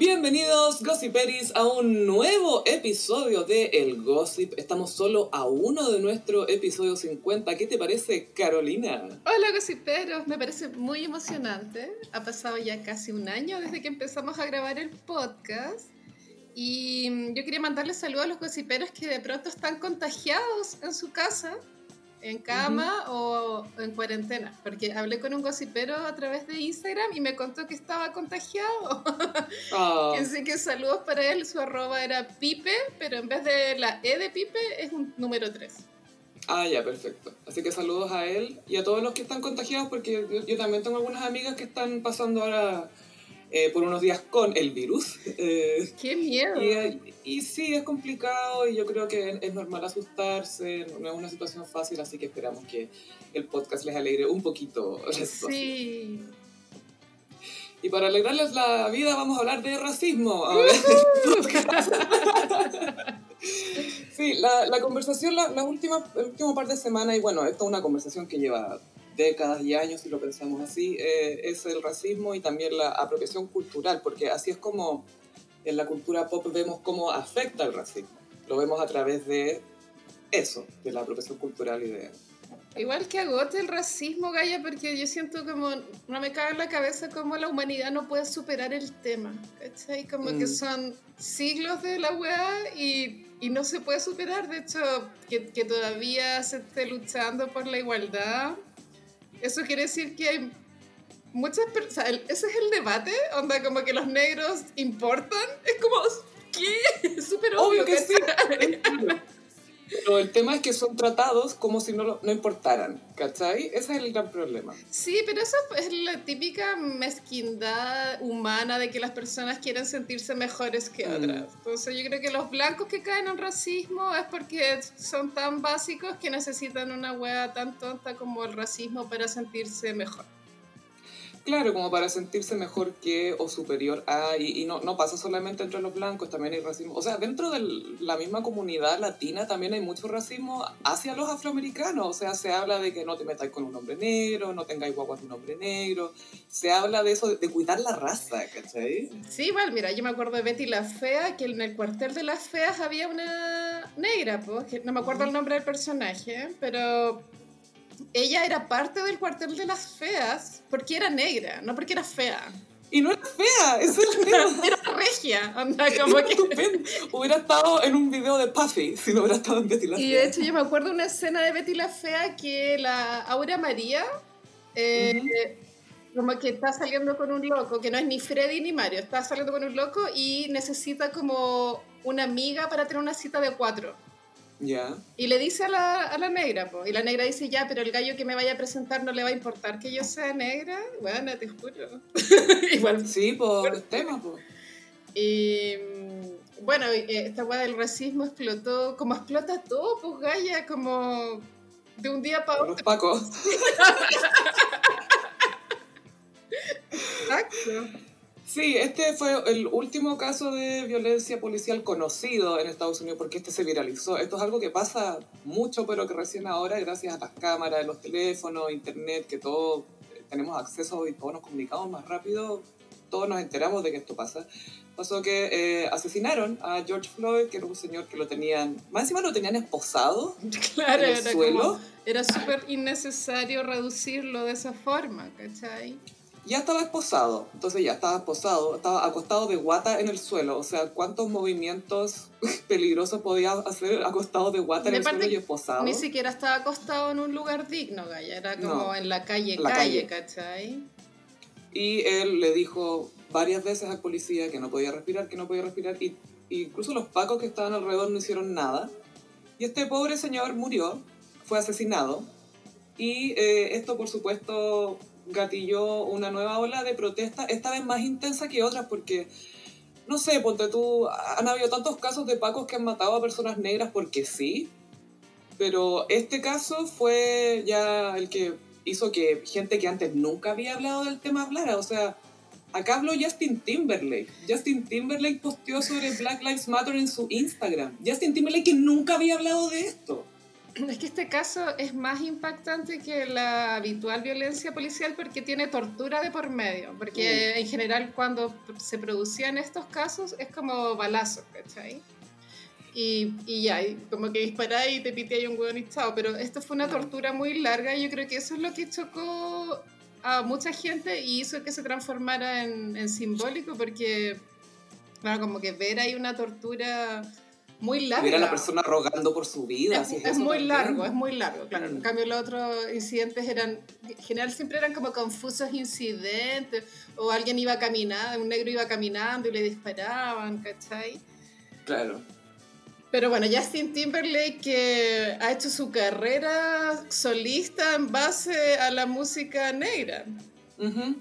Bienvenidos, Gossiperis, a un nuevo episodio de El Gossip. Estamos solo a uno de nuestro episodio 50. ¿Qué te parece, Carolina? Hola, Gossiperos. Me parece muy emocionante. Ha pasado ya casi un año desde que empezamos a grabar el podcast. Y mm, yo quería mandarles saludos a los gossiperos que de pronto están contagiados en su casa en cama o en cuarentena, porque hablé con un gossipero a través de Instagram y me contó que estaba contagiado. Oh. Así que saludos para él, su arroba era Pipe, pero en vez de la E de Pipe es un número 3. Ah, ya, perfecto. Así que saludos a él y a todos los que están contagiados, porque yo también tengo algunas amigas que están pasando ahora eh, por unos días con el virus. Eh, ¡Qué miedo! Y, y, sí, es complicado y yo creo que es normal asustarse, no es una situación fácil, así que esperamos que el podcast les alegre un poquito. Sí. Y para alegrarles la vida vamos a hablar de racismo. sí, la, la conversación, la, la, última, el último par de semanas, y bueno, esto es una conversación que lleva décadas y años, si lo pensamos así, eh, es el racismo y también la apropiación cultural, porque así es como en la cultura pop vemos cómo afecta el racismo. Lo vemos a través de eso, de la apropiación cultural y de... Igual que agote el racismo, Gaya, porque yo siento como, no me cabe en la cabeza cómo la humanidad no puede superar el tema, ¿cachai? Como que mm. son siglos de la weá y, y, no se puede superar, de hecho, que, que todavía se esté luchando por la igualdad eso quiere decir que hay muchas personas. ese es el debate, onda, como que los negros importan. Es como, ¿qué? Es súper obvio, que, sí. Pero el tema es que son tratados como si no, no importaran, ¿cachai? Ese es el gran problema. Sí, pero eso es la típica mezquindad humana de que las personas quieren sentirse mejores que mm. otras. Entonces yo creo que los blancos que caen en racismo es porque son tan básicos que necesitan una hueá tan tonta como el racismo para sentirse mejor. Claro, como para sentirse mejor que o superior a, y, no, no, pasa solamente entre los blancos, también hay racismo. O sea, dentro de la misma comunidad latina también hay mucho racismo hacia los afroamericanos. O sea, se habla de que no te metáis con un hombre negro, no tengáis guaguas de un hombre negro. Se habla de eso, de, cuidar la raza, ¿cachai? Sí, igual, mira, yo me acuerdo de Betty la Fea, que en el cuartel de las feas había una negra, pues, no me acuerdo el nombre del personaje, pero ella era parte del cuartel de las feas porque era negra, no porque era fea. Y no era fea, eso es era, era regia, anda, como que... Hubiera estado en un video de Puffy si no hubiera estado en Betty la Fea. Y de hecho yo me acuerdo de una escena de Betty la Fea que la Aura María, eh, como que está saliendo con un loco, que no es ni Freddy ni Mario, está saliendo con un loco y necesita como una amiga para tener una cita de cuatro. Y le dice a la, a la negra, y la negra dice, ya, pero el gallo que me vaya a presentar no le va a importar que yo sea negra. Bueno, te juro. Igual. Sí, por el tema, pues. Y mm, bueno, eh, esta weá del racismo explotó, como explota todo, pues Gaya, como de un día para otro. Los pacos. Exacto. Sí, este fue el último caso de violencia policial conocido en Estados Unidos porque este se viralizó. Esto es algo que pasa mucho, pero que recién ahora, gracias a las cámaras, los teléfonos, internet, que todos tenemos acceso y todos nos comunicamos más rápido, todos nos enteramos de que esto pasa. Pasó que eh, asesinaron a George Floyd, que era un señor que lo tenían, más encima lo tenían esposado claro, en el suelo. era súper innecesario reducirlo de esa forma, ¿cachai? Ya estaba esposado, entonces ya estaba esposado, estaba acostado de guata en el suelo, o sea, ¿cuántos movimientos peligrosos podía hacer acostado de guata en el suelo y esposado? Ni siquiera estaba acostado en un lugar digno, Gaya, era como en la calle, calle, ¿cachai? Y él le dijo varias veces al policía que no podía respirar, que no podía respirar, y, incluso los pacos que estaban alrededor no hicieron nada. Y este pobre señor murió, fue asesinado, y eh, esto por supuesto gatilló una nueva ola de protesta, esta vez más intensa que otras, porque, no sé, ponte tú, han habido tantos casos de pacos que han matado a personas negras porque sí, pero este caso fue ya el que hizo que gente que antes nunca había hablado del tema hablara, o sea, acá habló Justin Timberlake. Justin Timberlake posteó sobre Black Lives Matter en su Instagram. Justin Timberlake que nunca había hablado de esto. Es que este caso es más impactante que la habitual violencia policial porque tiene tortura de por medio. Porque en general cuando se producían estos casos es como balazos, ¿cachai? Y, y ya, y como que disparáis y te piteáis un hueón y chao. Pero esto fue una tortura muy larga y yo creo que eso es lo que chocó a mucha gente y hizo que se transformara en, en simbólico porque, bueno, como que ver ahí una tortura muy larga. Ver a la persona rogando por su vida. Es, muy también. largo, es muy largo, claro. En cambio, los otros incidentes eran, en general siempre eran como confusos incidentes, o alguien iba caminando, un negro iba caminando y le disparaban, ¿cachai? Claro. Pero bueno, Justin Timberlake que ha hecho su carrera solista en base a la música negra. Ujú.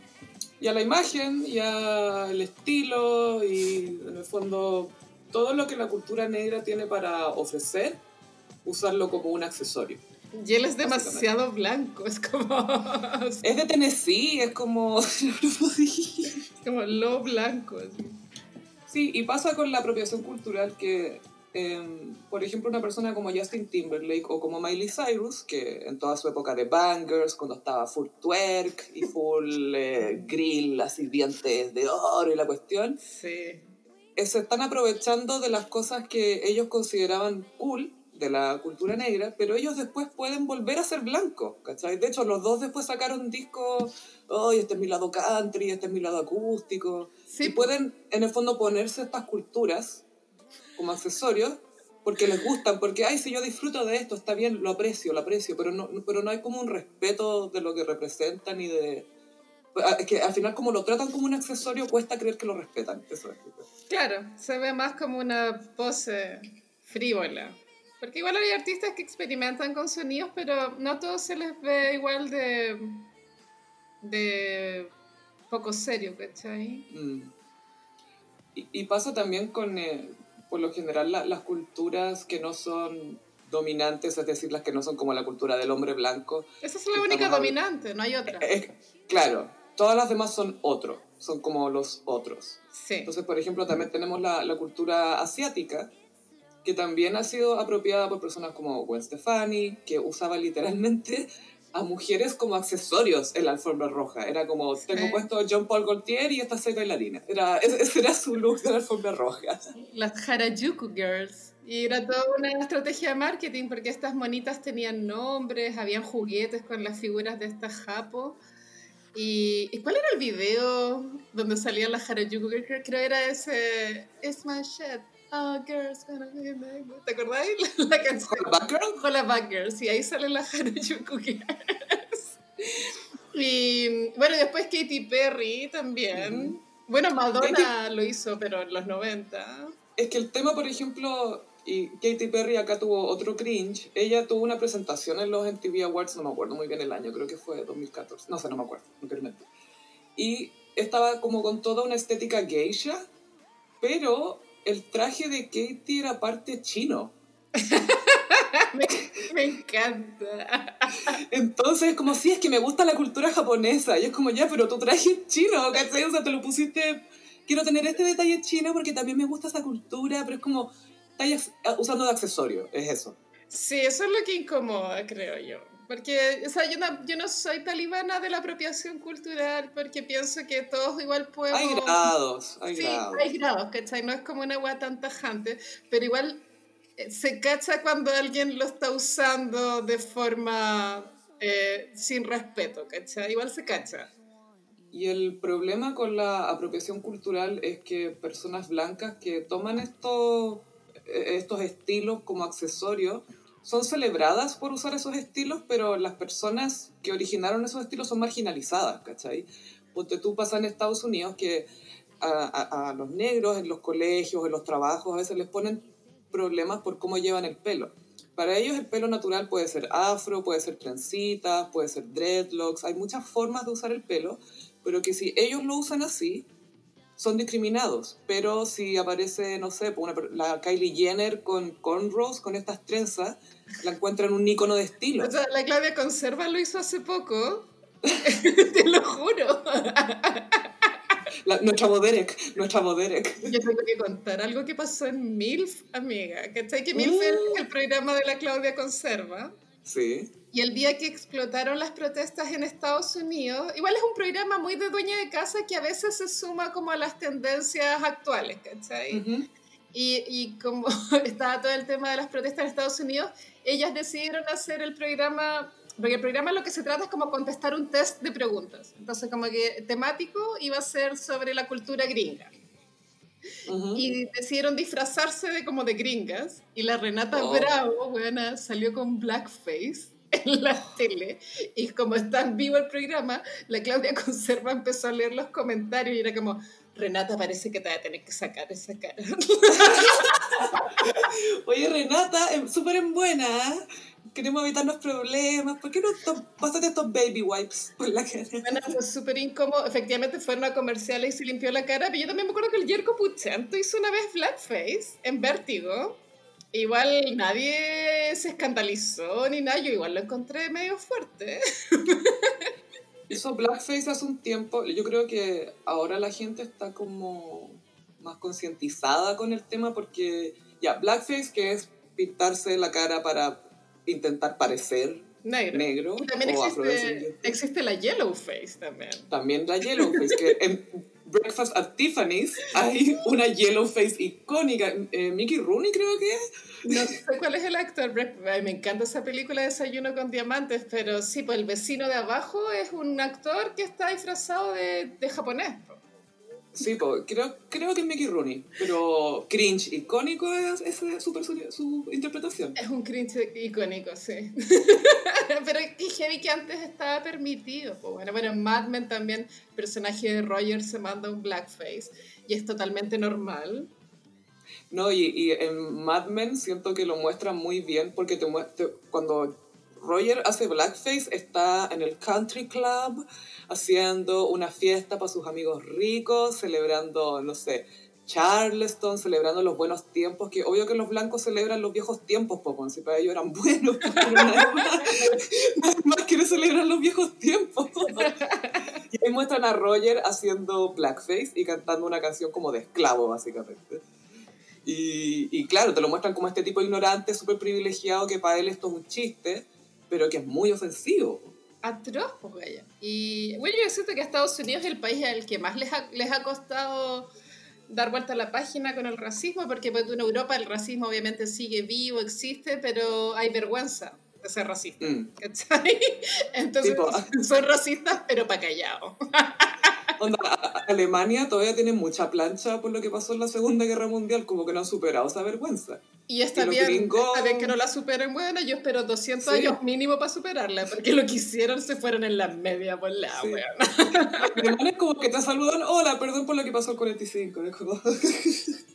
Y a la imagen, y al estilo, y en el fondo todo lo que la cultura negra tiene para ofrecer, usarlo como un accesorio. Y él es demasiado blanco, es como, Es de Tennessee, es como... como lo blanco. así. Sí, y pasa con la apropiación cultural que, em, por ejemplo, una persona como Justin Timberlake o como Miley Cyrus, que en toda su época de bangers, cuando estaba full twerk y full eh, grill, así dientes de oro y la cuestión, Sí. Se están aprovechando de las cosas que ellos consideraban cool de la cultura negra, pero ellos después pueden volver a ser blancos, ¿cachai? De hecho, los dos después sacaron discos, oh, este es mi lado country, este es mi lado acústico, Sí, y pueden, en el fondo, ponerse estas culturas como accesorios porque les gustan, porque, ay, si yo disfruto de esto, está bien, lo aprecio, lo aprecio, pero no, pero no hay como un respeto de lo que representan y de... Es que al final, como lo tratan como un accesorio, cuesta creer que lo respetan. Eso es. Claro, se ve más como una pose frívola. Porque igual hay artistas que experimentan con sonidos, pero no a todos se les ve igual de, de poco serio, ¿cachai? Mm. Y, y pasa también con, eh, por lo general, la- las culturas que no son dominantes, es decir, las que no son como la cultura del hombre blanco. Esa es la única hablando- dominante, no hay otra. Es- claro, todas las demás son otro, son como los otros. Sí. Entonces, por ejemplo, también tenemos la, la cultura asiática, que también ha sido apropiada por personas como Gwen Stefani, que usaba literalmente a mujeres como accesorios en la alfombra roja. Era como, tengo Sí. puesto John Paul Gaultier y estas seis bailarinas. Era, ese, era su look de la alfombra roja. Las Harajuku Girls. Y era toda una estrategia de marketing porque estas monitas tenían nombres, habían juguetes con las figuras de estas japo. ¿Y, ¿y cuál era el video donde salían las Harajuku Girls? Creo que era ese... It's my shit. Oh, girls gonna be my... ¿Te acordáis? La, la canción. Background? Hola Bad Girls, y ahí salen las Harajuku Girls. Y bueno, después Katy Perry también. Bueno, Madonna lo hizo, pero en los 90. Es que el tema, por ejemplo, y Katy Perry acá tuvo otro cringe. Ella tuvo una presentación en los MTV Awards, no me acuerdo muy bien el año, creo que fue 2014. No sé, no me acuerdo, no quiero mentir. Y estaba como con toda una estética geisha, pero el traje de Katy era parte chino. me, me encanta. Entonces, como si es que me gusta la cultura japonesa. Y es como, ya, pero tu traje es chino, ¿cachai? O sea, te lo pusiste. Quiero tener este detalle chino porque también me gusta esa cultura, pero es como. Estás usando de accesorio, es eso. Sí, eso es lo que incomoda, creo yo. Porque, o sea, yo no, yo no soy talibana de la apropiación cultural porque pienso que todos igual podemos... Hay grados, hay sí, grados. hay grados, ¿cachai? No es como una agua tan tajante, pero igual eh, se cacha cuando alguien lo está usando de forma eh, sin respeto, ¿cachai? Igual se cacha. Y el problema con la apropiación cultural es que personas blancas que toman estos, eh, estos estilos como accesorios son celebradas por usar esos estilos, pero las personas que originaron esos estilos son marginalizadas, ¿cachai? Porque tú pasas en Estados Unidos que a, a- a los negros en los colegios, en los trabajos, a veces les ponen problemas por cómo llevan el pelo. Para ellos el pelo natural puede ser afro, puede ser trencitas, puede ser dreadlocks, hay muchas formas de usar el pelo, pero que si ellos lo usan así, son discriminados. Pero si aparece, no sé, una per- la Kylie Jenner con cornrows, con estas trenzas, la encuentran un ícono de estilo. O sea, la Claudia Conserva lo hizo hace poco. Te lo juro. nuestra Boderek, nuestra Boderek. Yo tengo que contar algo que pasó en MILF, amiga. ¿Cachai? Que MILF es el uh. programa de la Claudia Conserva. Sí. Y el día que explotaron las protestas en Estados Unidos, igual es un programa muy de dueña de casa que a veces se suma como a las tendencias actuales, ¿cachai? y, y, como estaba todo el tema de las protestas en Estados Unidos, ellas decidieron hacer el programa porque el programa lo que se trata es como contestar un test de preguntas. Entonces, como que temático iba a ser sobre la cultura gringa. Y decidieron disfrazarse de como de gringas. Y la Renata oh. Bravo, buena, salió con blackface en la tele. Y como está en vivo el programa, la Claudia Conserva empezó a leer los comentarios y era como, Renata parece que te va a tener que sacar esa cara. Oye, Renata, em, súper en buena. Queremos evitarnos problemas, ¿por qué no pasaste estos baby wipes por la cara? Bueno, fue súper incómodo, efectivamente fueron a comerciales y se limpió la cara, pero yo también me acuerdo que el Jerko Puchanto hizo una vez blackface en Vértigo, igual nadie se escandalizó ni nada, yo igual lo encontré medio fuerte. Hizo blackface hace un tiempo, yo creo que ahora la gente está como más concientizada con el tema porque ya, blackface que es pintarse la cara para intentar parecer negro, y también existe, existe, la yellow face también. También la yellow face, que en Breakfast at Tiffany's hay una yellow face icónica. Eh, Mickey Rooney creo que es. No sé cuál es el actor. me encanta esa película Desayuno con Diamantes, pero sí, pues el vecino de abajo es un actor que está disfrazado de, de japonés. Sí, creo, creo que es Mickey Rooney, pero cringe icónico es, es su, su, interpretación. Es un cringe icónico, sí. pero es heavy que antes estaba permitido. Pues bueno, bueno, en Mad Men también el personaje de Roger se manda un blackface y es totalmente normal. No, y, y en Mad Men siento que lo muestran muy bien porque te, te cuando Roger hace blackface, está en el country club haciendo una fiesta para sus amigos ricos, celebrando, no sé, Charleston, celebrando los buenos tiempos, que obvio que los blancos celebran los viejos tiempos, pues, si para ellos eran buenos, más, quiere celebrar los viejos tiempos. Y ahí muestran a Roger haciendo blackface y cantando una canción como de esclavo, básicamente. Y, y claro, te lo muestran como este tipo ignorante, súper privilegiado, que para él esto es un chiste, pero que es muy ofensivo. Atroz, pues, Y bueno, yo siento que Estados Unidos es el país al que más les ha, les ha costado dar vuelta a la página con el racismo, porque pues, en Europa el racismo obviamente sigue vivo, existe, pero hay vergüenza de ser racista. Mm. Entonces son racistas, pero para callado. Alemania todavía tiene mucha plancha por lo que pasó en la Segunda Guerra Mundial, como que no han superado esa vergüenza. Y está, bien, está bien que no la superen, bueno, yo espero 200 años mínimo para superarla, porque lo que hicieron se fueron en la media por la sí. es como que te saludan, hola, perdón por lo que pasó el 45.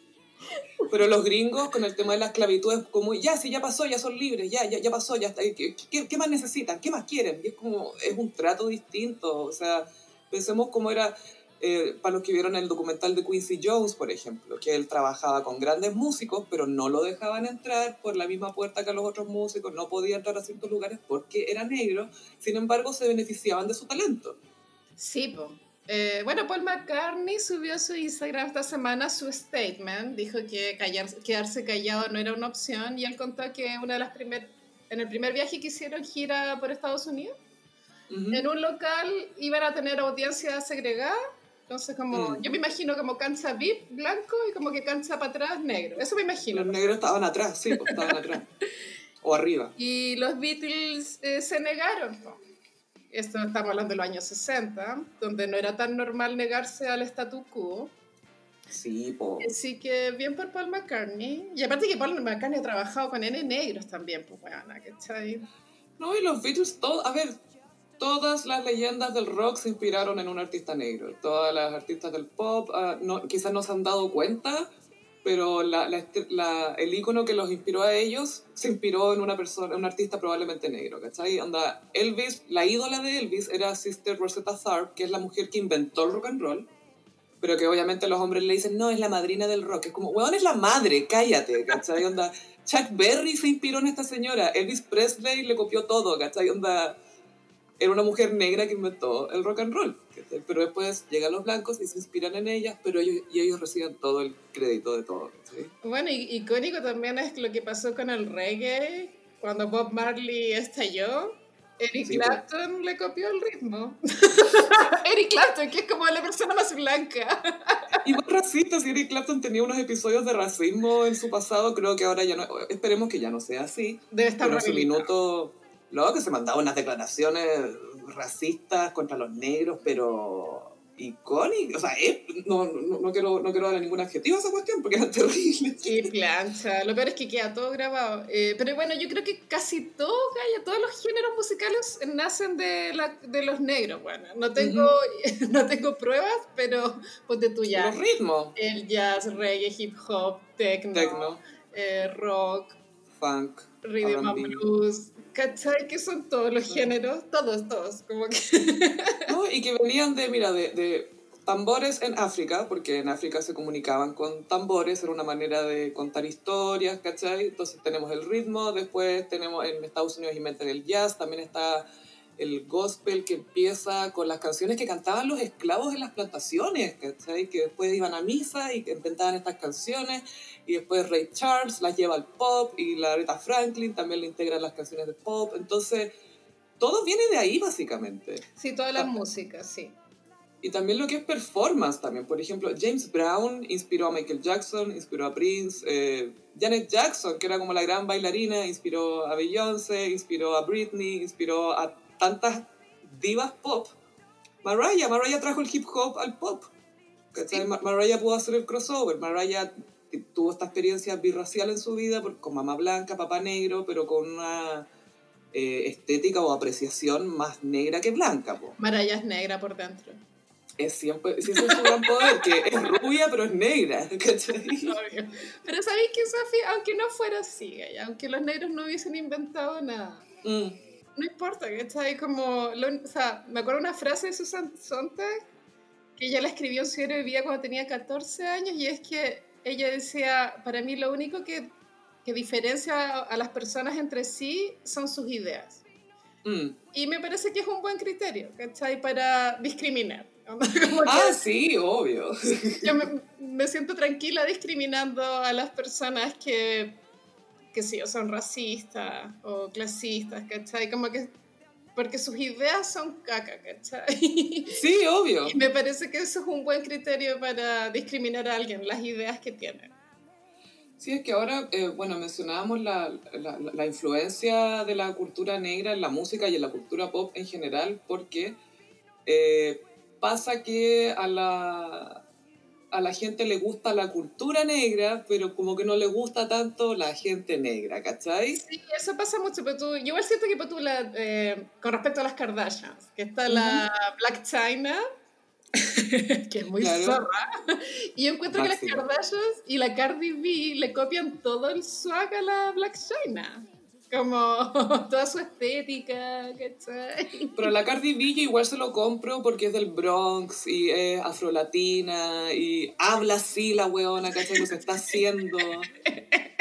Pero los gringos con el tema de la esclavitud es como, ya, si ya pasó, ya son libres, ya, ya, ya pasó, ya está. ¿Qué, ¿Qué, qué, más necesitan? ¿Qué más quieren? Y es como, es un trato distinto. O sea, pensemos cómo era eh, para los que vieron el documental de Quincy Jones, por ejemplo, que él trabajaba con grandes músicos, pero no lo dejaban entrar por la misma puerta que los otros músicos, no podía entrar a ciertos lugares porque era negro, sin embargo se beneficiaban de su talento. Sí, pues. bueno, Paul McCartney subió a su Instagram esta semana su statement, dijo que quedarse callado no era una opción y él contó que una de las primer, en el primer viaje que hicieron gira por Estados Unidos, en un local iban a tener audiencia segregada entonces, como, mm. yo me imagino como cancha VIP blanco y como que cancha para atrás negro. Eso me imagino. Los negros estaban atrás, sí, pues, estaban atrás. O arriba. Y los Beatles eh, se negaron. Esto estamos hablando de los años 60, donde no era tan normal negarse al statu quo. Sí, pues. Así que bien por Paul McCartney. Y aparte que Paul McCartney ha trabajado con N negros también, pues bueno, ¿cachai? No, y los Beatles, todo, a ver, todas las leyendas del rock se inspiraron en un artista negro. Todas las artistas del pop uh, no, quizás no se han dado cuenta, pero el icono que los inspiró a ellos se inspiró en una persona, un artista probablemente negro, ¿cachai? Anda, Elvis, la ídola de Elvis era Sister Rosetta Tharpe, que es la mujer que inventó el rock and roll, pero que obviamente los hombres le dicen, no, es la madrina del rock. Es como, weón, es la madre, cállate, ¿cachai? Onda, Chuck Berry se inspiró en esta señora, Elvis Presley le copió todo, ¿cachai? Onda era una mujer negra que inventó el rock and roll. Pero después llegan los blancos y se inspiran en ella, pero ellos, y ellos reciben todo el crédito de todo. ¿sí? Bueno, y icónico también es lo que pasó con el reggae, cuando Bob Marley estalló. Eric Sí, Clapton le copió el ritmo. Eric Clapton, que es como la persona más blanca. Y más racista, si Eric Clapton tenía unos episodios de racismo en su pasado, creo que ahora ya no, esperemos que ya no sea así. Debe estar Pero en su minuto, luego que se mandaba unas declaraciones racistas contra los negros, pero icónicas. O sea, es- no, no, no quiero, no quiero darle ningún adjetivo a esa cuestión porque eran terribles. Qué plancha. Lo peor es que queda todo grabado. Eh, pero bueno, yo creo que casi todo, Gaya, todos los géneros musicales nacen de, la- de los negros. Bueno, no tengo, no tengo pruebas, pero ponte tú ya. Los ritmos, El jazz, reggae, hip hop, techno, techno, eh, rock, funk, rhythm and blues. ¿Cachai? Que son todos los géneros, todos, todos. Como que ¿no? Y que venían de, mira, de, de tambores en África, porque en África se comunicaban con tambores, era una manera de contar historias, ¿cachai? Entonces tenemos el ritmo, después tenemos en Estados Unidos inventan el jazz, también está el gospel que empieza con las canciones que cantaban los esclavos en las plantaciones, ¿cachai? Que después iban a misa y que inventaban estas canciones, y después Ray Charles las lleva al pop, y la Aretha Franklin también le integra las canciones de pop, entonces todo viene de ahí básicamente. sí, toda la música, sí. Y también lo que es performance también. Por ejemplo, James Brown inspiró a Michael Jackson, inspiró a Prince. eh, Janet Jackson, que era como la gran bailarina, inspiró a Beyoncé, inspiró a Britney, inspiró a tantas divas pop. Mariah, Mariah trajo el hip hop al pop. Sí. Ma- Mariah pudo hacer el crossover. Mariah tuvo esta experiencia birracial en su vida, por- con mamá blanca, papá negro, pero con una eh, estética o apreciación más negra que blanca. po Maraya es negra por dentro. es siempre, sí, ese es su gran poder, que es rubia pero es negra, ¿cachai? Obvio. Pero sabéis que, Sofi, aunque no fuera así, aunque los negros no hubiesen inventado nada, Mm, no importa, ¿cachai? Como, lo- o sea, me acuerdo una frase de Susan Sontag que ella la escribió en su diario de vida cuando tenía 14 años y es que ella decía, para mí lo único que, que diferencia a las personas entre sí son sus ideas. mm. Y me parece que es un buen criterio, ¿cachai? Para discriminar. Ah, sí, obvio. yo me, me siento tranquila discriminando a las personas que, que sí, o son racistas o clasistas, ¿cachai? Como que, porque sus ideas son caca, ¿cachai? Sí, obvio. Y me parece que eso es un buen criterio para discriminar a alguien, las ideas que tiene. Sí, es que ahora, eh, bueno, mencionábamos la, la, la influencia de la cultura negra en la música y en la cultura pop en general, porque eh, pasa que a la, a la gente le gusta la cultura negra, pero como que no le gusta tanto la gente negra, ¿cachai? Sí, eso pasa mucho, pero tú, yo igual siento que pues, tú la, eh, con respecto a las Kardashians, que está la Black China, que es muy Claro. zorra, y yo encuentro que las Máximo. Kardashians y la Cardi B le copian todo el swag a la Black China, como toda su estética, ¿cachai? Pero la Cardi B yo igual se lo compro porque es del Bronx y es afrolatina y habla así la weona, ¿cachai? Lo que está haciendo.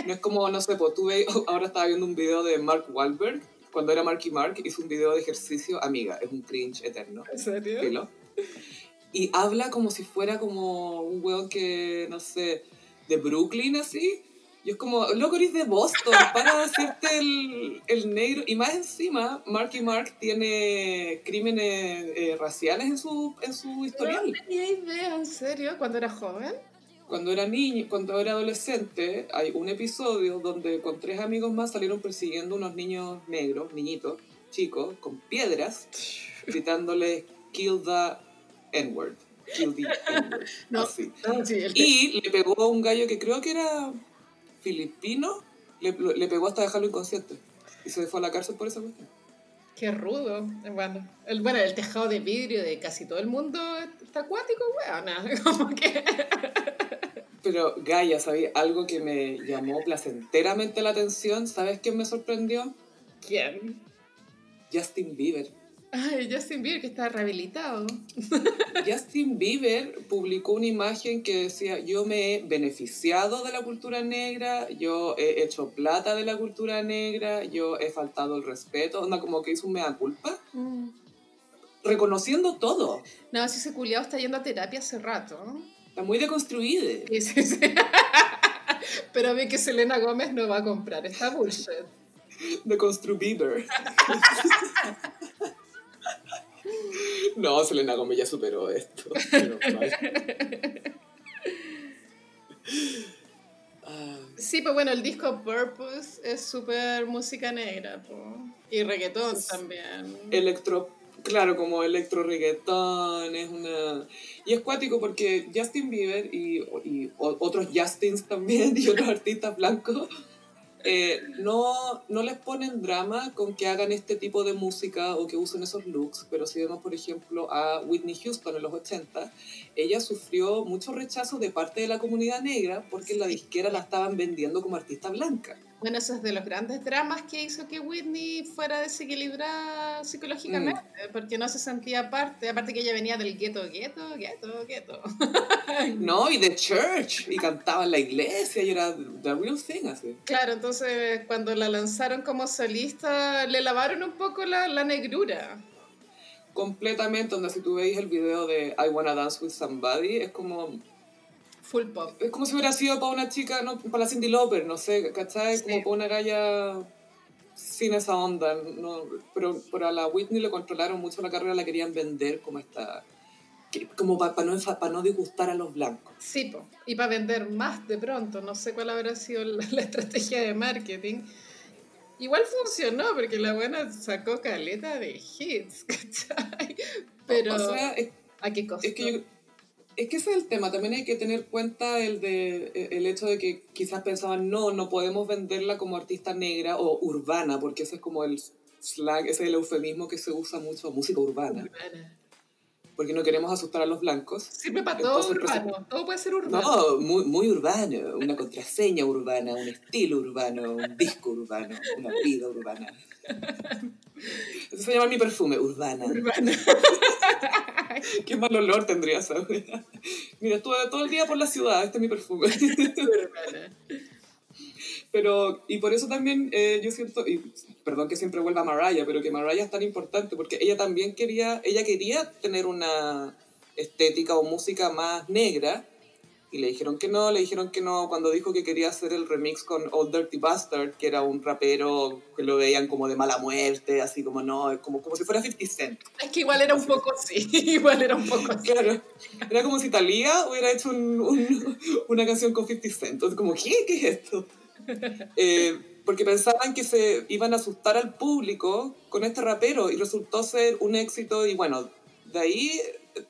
No es como, no sé, pues tú ves, ahora estaba viendo un video de Mark Wahlberg, cuando era Marky Mark, hizo un video de ejercicio, amiga, es un cringe eterno, ¿En serio? filo. Y habla como si fuera como un weón que, no sé, de Brooklyn así. Y es como, loco, eres de Boston, para hacerte el, el negro. Y más encima, Marky Mark tiene crímenes eh, raciales en su, en su No historial. tenía idea, ¿en serio? Cuando era joven. Cuando era niño, cuando era adolescente, hay un episodio donde con tres amigos más salieron persiguiendo unos niños negros, niñitos, chicos, con piedras, gritándoles kill the N-word. Kill the N-word. No, no, sí, Y le pegó a un gallo que creo que era filipino, le, le pegó hasta dejarlo inconsciente. Y se fue a la cárcel por esa cuestión. Qué rudo. Bueno el, bueno, el tejado de vidrio de casi todo el mundo está acuático, weona. Como que... Pero Gaia, ¿sabes? Algo que me llamó placenteramente la atención, ¿sabes quién me sorprendió? ¿Quién? Justin Bieber. Ay, Justin Bieber, que está rehabilitado. Justin Bieber publicó una imagen que decía, yo me he beneficiado de la cultura negra, yo he hecho plata de la cultura negra, yo he faltado el respeto, onda como que hizo un mea culpa. Mm. reconociendo todo. No, si ese culiado está yendo a terapia hace rato. Está muy deconstruido. Sí, sí, sí. Pero a mí que Selena Gómez no va a comprar esta bullshit. Deconstruider. No, Selena Gómez ya superó esto. Pero, ah. Sí, pues bueno, el disco Purpose es súper música negra, po. y reggaetón también. Electro, claro, como electro reggaetón, es una... Y es cuático porque Justin Bieber y, y otros Justins también y otros artistas blancos eh, no, no les ponen drama con que hagan este tipo de música o que usen esos looks, pero si vemos, por ejemplo, a Whitney Houston en los 80, ella sufrió mucho rechazo de parte de la comunidad negra porque en la disquera la estaban vendiendo como artista blanca. Bueno, eso es de los grandes dramas que hizo que Whitney fuera desequilibrada psicológicamente, porque no se sentía parte, aparte que ella venía del gueto, gueto, gueto, gueto. No, y de church, y cantaba en la iglesia, y era the real thing, así. Claro, entonces cuando la lanzaron como solista, le lavaron un poco la, la negrura. Completamente, donde si tú veis el video de I Wanna Dance With Somebody, es como, Full pop. es como si hubiera sido para una chica, no, para la Cindy Lauper, no sé, ¿cachai? Sí. Como para una galla sin esa onda, no, pero, pero a la Whitney le controlaron mucho la carrera, la querían vender como esta, como para no, enfa- pa no disgustar a los blancos. Sí, po. y para vender más de pronto, no sé cuál habrá sido la, la estrategia de marketing. Igual funcionó, porque la buena sacó caleta de hits, ¿cachai? Pero, O sea, es, ¿a qué costo? es que yo, es que ese es el tema, también hay que tener cuenta el, de, el hecho de que quizás pensaban, no, no podemos venderla como artista negra o urbana, porque ese es como el slang, ese es el eufemismo que se usa mucho, música urbana, porque no queremos asustar a los blancos. Sirve para todo urbano, todo puede ser urbano. No, muy, muy urbano, una contraseña urbana, un estilo urbano, un disco urbano, una vida urbana. Eso se llama mi perfume, urbana. Urbano. Qué mal olor tendría esa. Mira, estuve todo el día por la ciudad, este es mi perfume. Urbana. Pero, y por eso también eh, yo siento, y perdón que siempre vuelva a Mariah, pero que Mariah es tan importante porque ella también quería, ella quería tener una estética o música más negra y le dijeron que no, le dijeron que no cuando dijo que quería hacer el remix con Old Dirty Bastard, que era un rapero que lo veían como de mala muerte, así como no, como, como si fuera 50 Cent. Es que igual era un poco así, igual era un poco así. Claro, era como si Thalía hubiera hecho un- un- una canción con 50 Cent. Entonces, como, ¿qué? ¿Qué es esto? Eh, porque pensaban que se iban a asustar al público con este rapero y resultó ser un éxito y bueno, de ahí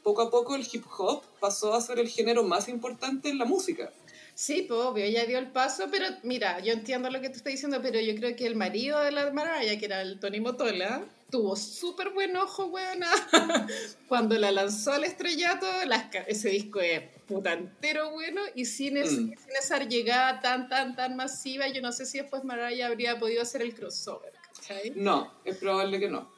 poco a poco el hip hop pasó a ser el género más importante en la música. Sí, pues obvio, ella dio el paso, pero mira, yo entiendo lo que tú estás diciendo, pero yo creo que el marido de la Mariah, que era el Tony Motola, tuvo súper buen ojo, weona. Cuando la lanzó al estrellato, las ese disco es puta entero bueno, y sin, es- Mm. sin esa llegada tan, tan, tan masiva, yo no sé si después Mariah habría podido hacer el crossover, ¿cachai? No, es probable que no.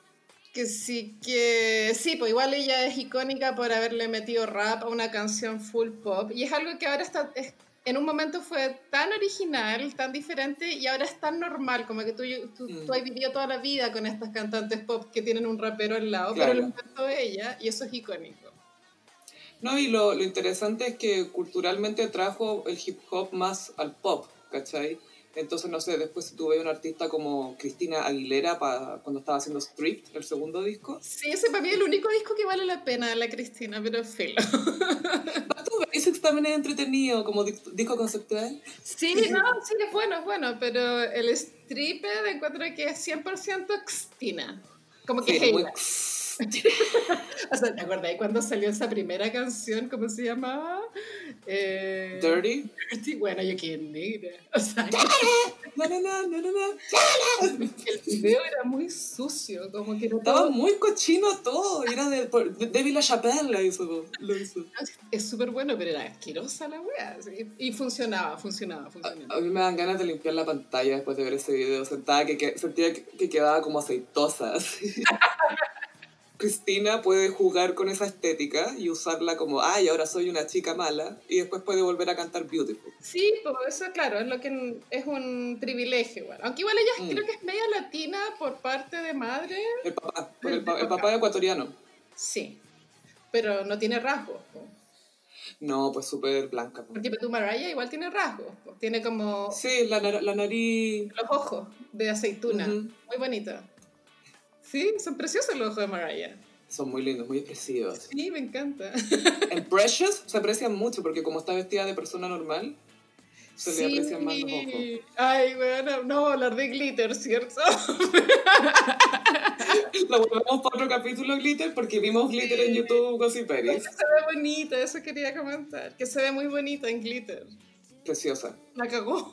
Que sí, que sí, pues igual ella es icónica por haberle metido rap a una canción full pop y es algo que ahora está, es- en un momento fue tan original, tan diferente y ahora es tan normal, como que tú, tú, Mm. tú has vivido toda la vida con estas cantantes pop que tienen un rapero al lado, Claro. pero lo inventó ella y eso es icónico. No, y lo, lo interesante es que culturalmente trajo el hip hop más al pop, ¿cachai? Entonces, no sé, después si tú ves una artista como Cristina Aguilera pa- cuando estaba haciendo Stripped, el segundo disco, Sí, ese para mí es el único disco que vale la pena la Cristina, pero filo. Basics también es entretenido como di- disco conceptual. Sí, no, sí, es bueno, es bueno, pero el stripper encuentro que es 100% Cristina. Como que Sí, O sea, ¿te acordáis cuando salió esa primera canción? ¿Cómo se llamaba? Eh, Dirty. Dirty. Bueno, yo qué negra. O sea, na, na, na, na, na. el video era muy sucio, como que era Estaba todo... muy cochino todo. Era de, por- de David LaChapelle lo hizo. Lo hizo. Es súper bueno, pero era asquerosa la wea. sí. Y funcionaba, funcionaba, A, funcionaba. a mí me dan ganas de limpiar la pantalla después de ver ese video. Sentada que, que- sentía que, que quedaba como aceitosa. así. Cristina puede jugar con esa estética y usarla como, ay, ahora soy una chica mala, y después puede volver a cantar Beautiful. Sí, pues eso claro, es lo que es un privilegio igual. Aunque igual ella Mm. creo que es media latina por parte de madre. El papá, por el, pa- el papá ecuatoriano. Sí, pero no tiene rasgos. No, pues súper blanca. po. Porque tu Mariah igual tiene rasgos. Tiene como Sí, la, la nariz... los ojos de aceituna. Muy bonito. Sí, son preciosos los ojos de Mariah. Son muy lindos, muy expresivos. Sí, me encanta. En Precious se aprecian mucho porque como está vestida de persona normal, se le aprecian más los ojos. Ay, bueno, no vamos a hablar de glitter, ¿cierto? Lo volvemos para otro capítulo Glitter porque vimos Glitter en YouTube Gossiperis. Que se ve bonita, eso quería comentar. Que se ve muy bonita en glitter. Preciosa, La cagó.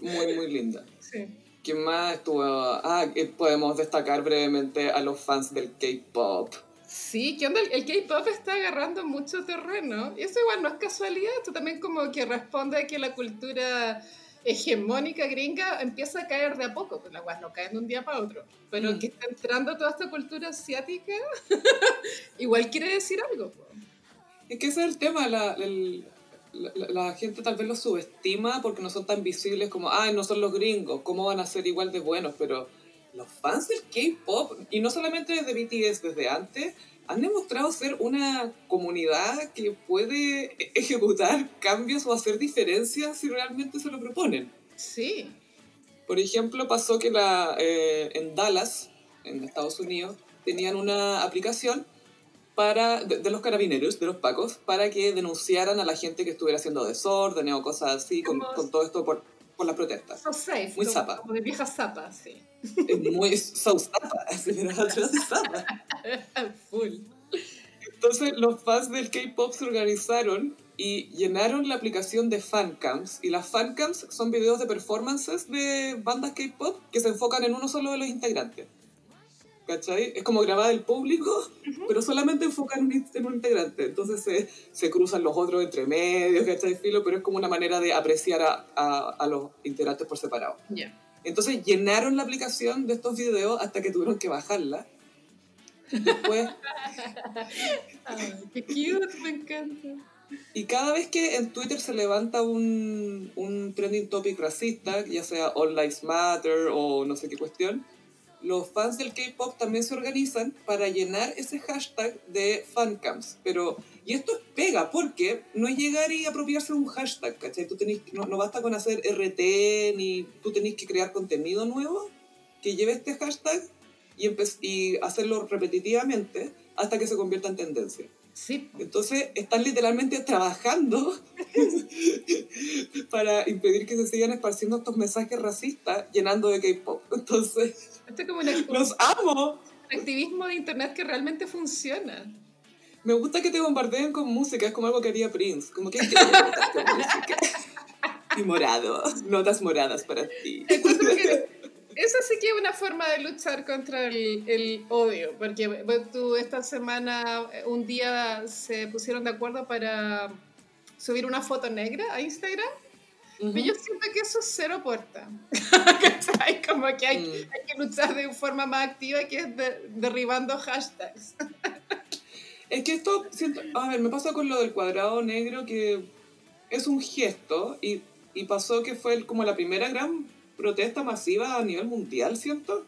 muy muy linda. Sí. ¿Quién más estuvo? Ah, eh, podemos destacar brevemente a los fans del K-pop. Sí, ¿qué onda? El- K-pop está agarrando mucho terreno. Y eso igual no es casualidad. Esto también como que responde a que la cultura hegemónica gringa empieza a caer de a poco. Pues las guas no caen de un día para otro. Pero Mm. que está entrando toda esta cultura asiática, igual quiere decir algo. po. Es que ese es el tema, la, el- la, la- la gente tal vez los subestima porque no son tan visibles como, ay, no son los gringos, ¿cómo van a ser igual de buenos? Pero los fans del K-pop, y no solamente desde BTS, desde antes, han demostrado ser una comunidad que puede ejecutar cambios o hacer diferencias si realmente se lo proponen. Sí. Por ejemplo, pasó que la, eh, en Dallas, en Estados Unidos, tenían una aplicación para, de, de los carabineros, de los pacos, para que denunciaran a la gente que estuviera haciendo desorden o cosas así, con, con todo esto por, por las protestas. So safe. Muy como, zapa. como de vieja zapa, sí. Es muy so zapa, así, pero atrás de zapa. Full. Entonces los fans del K-pop se organizaron y llenaron la aplicación de fancams. Y las fancams son videos de performances de bandas K-pop que se enfocan en uno solo de los integrantes. ¿Cachai? Es como grabar el público, pero solamente enfocan en un- integrante. Entonces se, se cruzan los otros entre medios, ¿cachai? Filo, pero es como una manera de apreciar a, a- a los integrantes por separado. Ya. Entonces llenaron la aplicación de estos videos hasta que tuvieron que bajarla. Después Ay, qué cute, me encanta. Y cada vez que en Twitter se levanta un, un trending topic racista, ya sea All Lives Matter o no sé qué cuestión, los fans del K-pop también se organizan para llenar ese hashtag de fancams. Pero, y esto es pega, porque no es llegar y apropiarse de un hashtag, ¿cachai? Tú tenés, no, basta con hacer RT, ni tú tenés que crear contenido nuevo que lleve este hashtag y, y hacerlo repetitivamente hasta que se convierta en tendencia. Sí, Entonces están literalmente trabajando para impedir que se sigan esparciendo estos mensajes racistas llenando de K-pop. Entonces, esto es como los amo. activismo de internet que realmente funciona. Me gusta que te bombardeen con música, es como algo que haría Prince. Como que hay que con música. Y morado, notas moradas para ti. Eso sí que es una forma de luchar contra el, el odio, porque tú esta semana, eh, un día se pusieron de acuerdo para subir una foto negra a Instagram, Ujú. pero yo siento que eso es cero puerta. ¿Cachai? Como que hay, Mm. hay que luchar de forma más activa que es de- derribando hashtags. Es que esto, siento, a ver, me pasa con lo del cuadrado negro que es un gesto y, y pasó que fue como la primera gran protesta masiva a nivel mundial, ¿siento?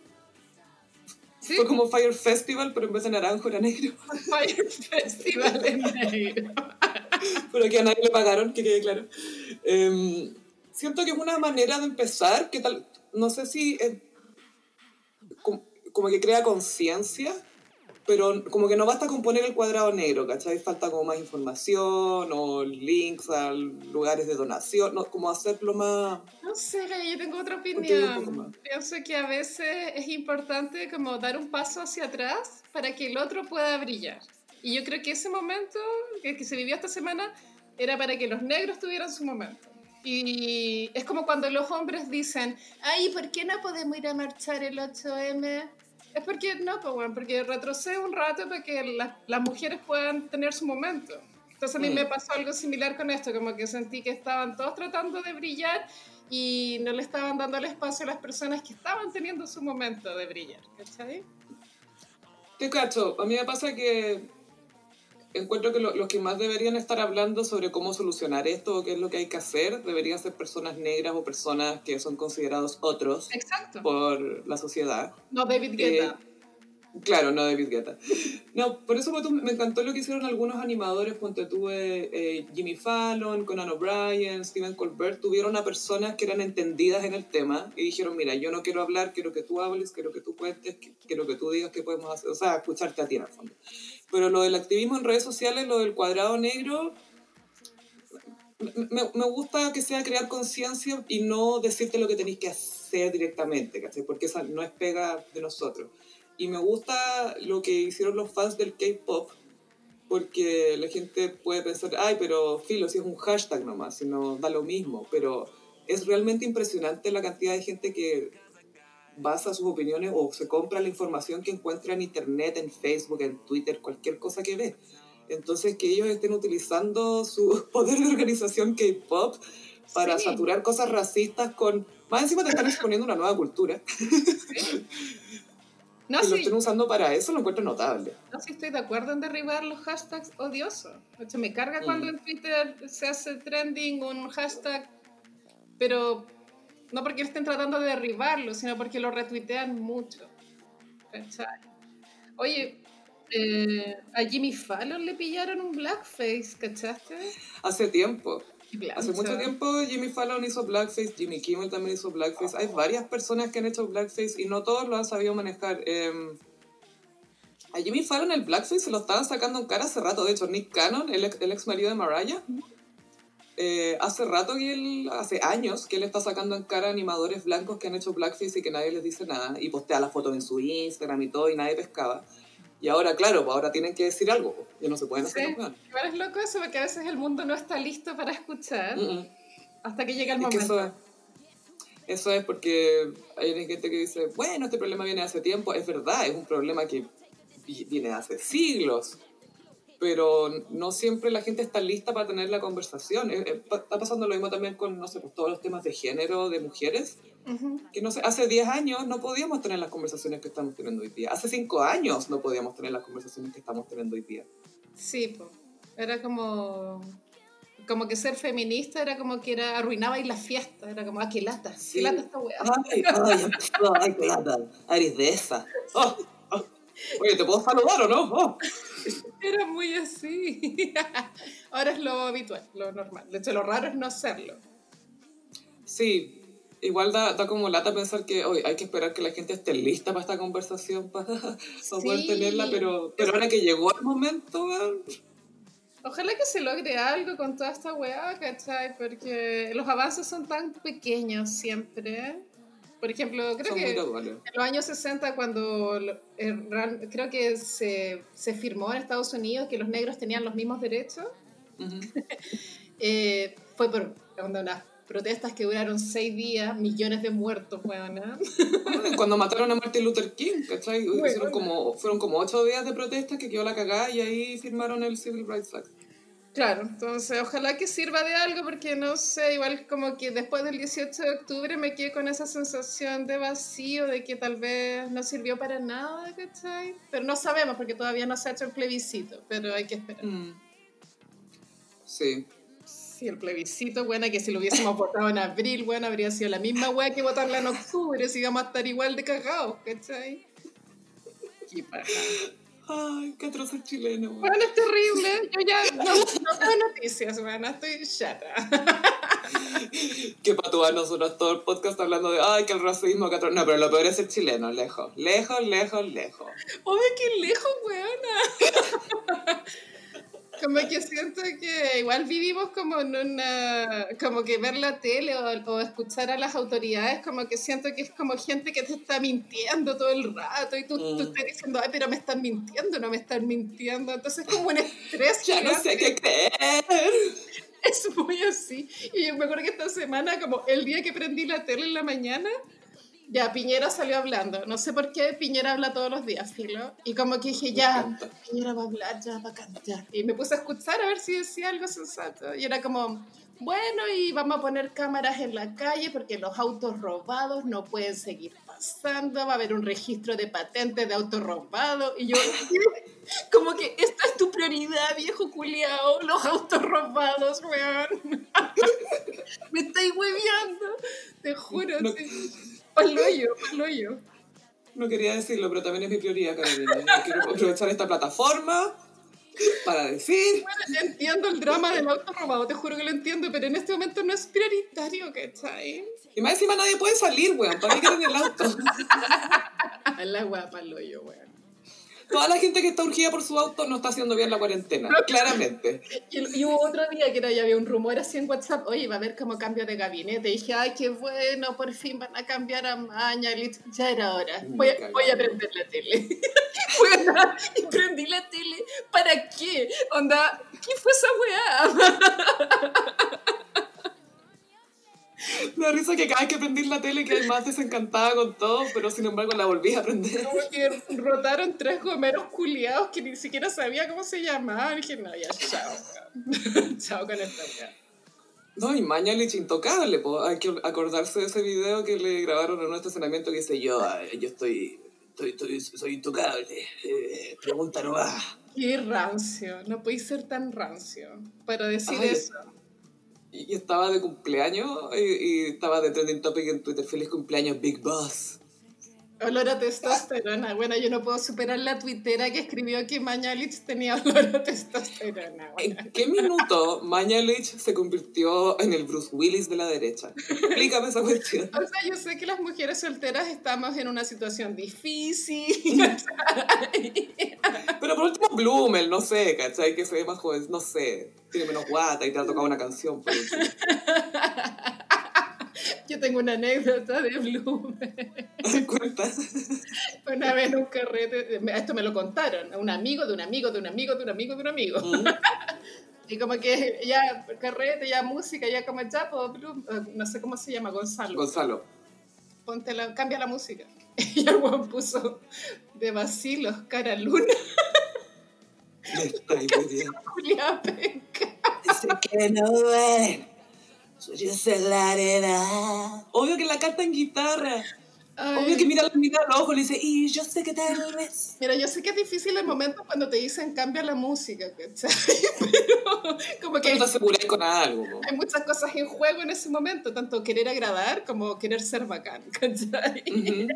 Sí, Fue como Fire Festival, pero en vez de naranjo era negro. Fire Festival en negro. Pero que a nadie le pagaron, que quede claro. Em, siento que es una manera de empezar que tal, no sé si eh, como, como que crea conciencia, pero como que no basta con poner el cuadrado negro, ¿cachai? Falta como más información o links a lugares de donación, no, como hacerlo más... No sé, yo tengo otra opinión. Pienso que a veces es importante como dar un paso hacia atrás para que el otro pueda brillar. Y yo creo que ese momento que, que se vivió esta semana era para que los negros tuvieran su momento. Y es como cuando los hombres dicen, ay, ¿por qué no podemos ir a marchar el 8M? Es porque no, pues bueno, porque retrocede un rato para que las, las mujeres puedan tener su momento. Entonces a mí Mm. me pasó algo similar con esto, como que sentí que estaban todos tratando de brillar y no le estaban dando el espacio a las personas que estaban teniendo su momento de brillar, ¿cachai? Te cacho, a mí me pasa que encuentro que lo- los que más deberían estar hablando sobre cómo solucionar esto o qué es lo que hay que hacer deberían ser personas negras o personas que son considerados otros Exacto. por la sociedad. No David Eh, Guetta. Claro, no David Guetta. No, por eso me encantó lo que hicieron algunos animadores, cuando tuve eh, Jimmy Fallon, Conan O'Brien, Stephen Colbert, tuvieron a personas que eran entendidas en el tema y dijeron, mira, yo no quiero hablar, quiero que tú hables, quiero que tú cuentes, quiero que tú digas qué podemos hacer, o sea, escucharte a ti en el fondo. Pero lo del activismo en redes sociales, lo del cuadrado negro, me, gusta que sea crear conciencia y no decirte lo que tenéis que hacer directamente. Porque esa no es pega de nosotros. Y me gusta lo que hicieron los fans del K-pop, porque la gente puede pensar, ay, pero filo, si es un hashtag nomás, si no da lo mismo. Pero es realmente impresionante la cantidad de gente que basa sus opiniones o se compra la información que encuentra en internet, en Facebook, en Twitter, cualquier cosa que ve. Entonces, que ellos estén utilizando su poder de organización K-pop para saturar cosas racistas con... Más encima te están exponiendo una nueva cultura. ¿Sí? No, que lo estén usando para eso lo encuentro notable. No, sí estoy de acuerdo en derribar los hashtags odiosos. O sea, me carga cuando mm. en Twitter se hace trending un hashtag, pero no porque estén tratando de derribarlo, sino porque lo retuitean mucho. Oye, eh, a Jimmy Fallon le pillaron un blackface, ¿cachaste? Hace tiempo. Hace mucho tiempo Jimmy Fallon hizo blackface, Jimmy Kimmel también hizo blackface. Hay varias personas que han hecho blackface y no todos lo han sabido manejar. Em, a Jimmy Fallon el blackface se lo estaban sacando en cara hace rato. De hecho, Nick Cannon, el, ex marido de Mariah, eh, hace rato que él, hace años que él está sacando en cara animadores blancos que han hecho blackface y que nadie les dice nada. Y postea las fotos en su Instagram y todo y nadie pescaba. Y ahora, claro, pues ahora tienen que decir algo, pues, ya no se pueden hacer sí. Igual es loco eso, porque a veces el mundo no está listo para escuchar hasta que llega el momento. Eso es, porque hay gente que dice, bueno, este problema viene hace tiempo. Es verdad, es un problema que viene hace siglos pero no siempre la gente está lista para tener la conversación. Eh, eh, está pasando lo mismo también con, no sé, pues, todos los temas de género de mujeres, que no sé, hace 10 años no podíamos tener las conversaciones que estamos teniendo hoy día. Hace 5 años no podíamos tener las conversaciones que estamos teniendo hoy día. Sí, pues, era como... Como que ser feminista era como que era, arruinaba y la fiesta, era como, ah, qué lata, qué lata esta weá. Ay, ay, ay, qué lata, eres de esa. Oh, oh. Oye, ¿te puedo saludar o no? Oh. Era muy así. Ahora es lo habitual, lo normal. De hecho, lo raro es no hacerlo. Sí, igual da, da como lata pensar que hoy hay que esperar que la gente esté lista para esta conversación para, poder tenerla, pero, pero ahora que llegó el momento... Ojalá que se logre algo con toda esta weá, ¿cachai? Porque los avances son tan pequeños siempre. Por ejemplo, creo que en los años 60, cuando eh, creo que se, se, firmó en Estados Unidos que los negros tenían los mismos derechos, eh, fue por unas protestas que duraron seis días, millones de muertos, weón. cuando mataron a Martin Luther King, ¿cachai? como, fueron como ocho días de protestas que quedó la cagada y ahí firmaron el Civil Rights Act. Claro, entonces ojalá que sirva de algo porque no sé, igual como que después del 18 de octubre me quedé con esa sensación de vacío, de que tal vez no sirvió para nada, ¿cachai? Pero no sabemos porque todavía no se ha hecho el plebiscito, pero hay que esperar. Mm. Sí. Sí, el plebiscito, bueno, que si lo hubiésemos votado en abril, bueno, habría sido la misma wea que votarla en octubre, si íbamos a estar igual de cagados, ¿cachai? Qué Ay, qué atroz el chileno. Bueno, es terrible. Yo ya no, no tengo noticias, bueno, estoy chata. que para nosotros todo el podcast hablando de, ay, que el racismo, que No, pero lo peor es el chileno, lejos, lejos, lejos, lejos. Obvio que lejos, weona. como que siento que igual vivimos como en una, como que ver la tele o, escuchar a las autoridades, como que siento que es como gente que te está mintiendo todo el rato y tú, tú mm. estás diciendo, ay, pero me están mintiendo, no me están mintiendo. Entonces es como un estrés. ya no sé qué creer. Es muy así. Y me acuerdo que esta semana, como el día que prendí la tele en la mañana, ya, Piñera salió hablando. No sé por qué Piñera habla todos los días, filo. Y como que dije, ya, Piñera va a hablar, ya va a cantar. Y me puse a escuchar a ver si decía algo sensato. Y era como, bueno, y vamos a poner cámaras en la calle porque los autos robados no pueden seguir pasando. Va a haber un registro de patentes de autos robados. Y yo, como que esta es tu prioridad, viejo culiao, los autos robados, weón. me estáis hueviando, te juro. No. Paloyo, paloyo. No quería decirlo, pero también es mi prioridad, Carolina. Quiero aprovechar esta plataforma para decir... Bueno, entiendo el drama del auto robado, te juro que lo entiendo, pero en este momento no es prioritario, ¿cachai? Y más encima nadie puede salir, weón. ¿Para qué quieren el auto? La guapa lo yo, weón. Toda la gente que está urgida por su auto no está haciendo bien la cuarentena, claramente. Y, y hubo otro día que era, ya había un rumor así en WhatsApp, oye, va a haber como cambio de gabinete. Y dije, ay, qué bueno, por fin van a cambiar a Mañalich. Ya era hora. Voy a, voy a prender la tele. Bueno, y prendí la tele. ¿Para qué? Onda, ¿qué fue esa weá? Me da risa que cada vez que prendí la tele quedé más desencantada con todo, pero sin embargo la volví a prender. Como que rotaron tres gomeros culiados que ni siquiera sabía cómo se llamaban. Y dije, no, ya, chao. chao con esta weá. No, y Mañalich intocable, po. hay que acordarse de ese video que le grabaron en un estacionamiento que dice yo, eh, yo estoy, estoy, estoy soy intocable, eh, pregunta no va. Qué rancio, no podéis ser tan rancio para decir Ay, eso. Y estaba de cumpleaños y, y estaba de trending topic en Twitter, feliz cumpleaños Big Boss. Olor a testosterona. Bueno, yo no puedo superar la tuitera que escribió que Mañalich tenía olor a testosterona. ¿En qué minuto Mañalich se convirtió en el Bruce Willis de la derecha? Explícame esa cuestión. O sea, yo sé que las mujeres solteras estamos en una situación difícil. Pero por último, Blumel, no sé, ¿cachai? Que se ve más joven, no sé. Tiene menos guata y te ha tocado una canción. Por último. Yo tengo una anécdota de Bloom. Cuenta. Una vez en un carrete, esto me lo contaron, un amigo de un amigo de un amigo de un amigo de un amigo. Mm. Y como que ya carrete, ya música, ya como ya, pues, Bloom, eh, no sé cómo se llama, Gonzalo. Gonzalo. Ponte la, cambia la música. Y el weón puso de vacilos, cara luna, Me estáis pidiendo. Julia penca. Sé que no duele. Suyo la arena. Obvio que la canta en guitarra. Ay. Obvio que mira, mira a los ojos y le dice, y yo sé que tal vez. Mira, yo sé que es difícil el momento cuando te dicen cambia la música, ¿cachai? Pero como que Pero te aseguráis con algo. po. hay muchas cosas en juego en ese momento, tanto querer agradar como querer ser bacán, ¿cachai? Ujú.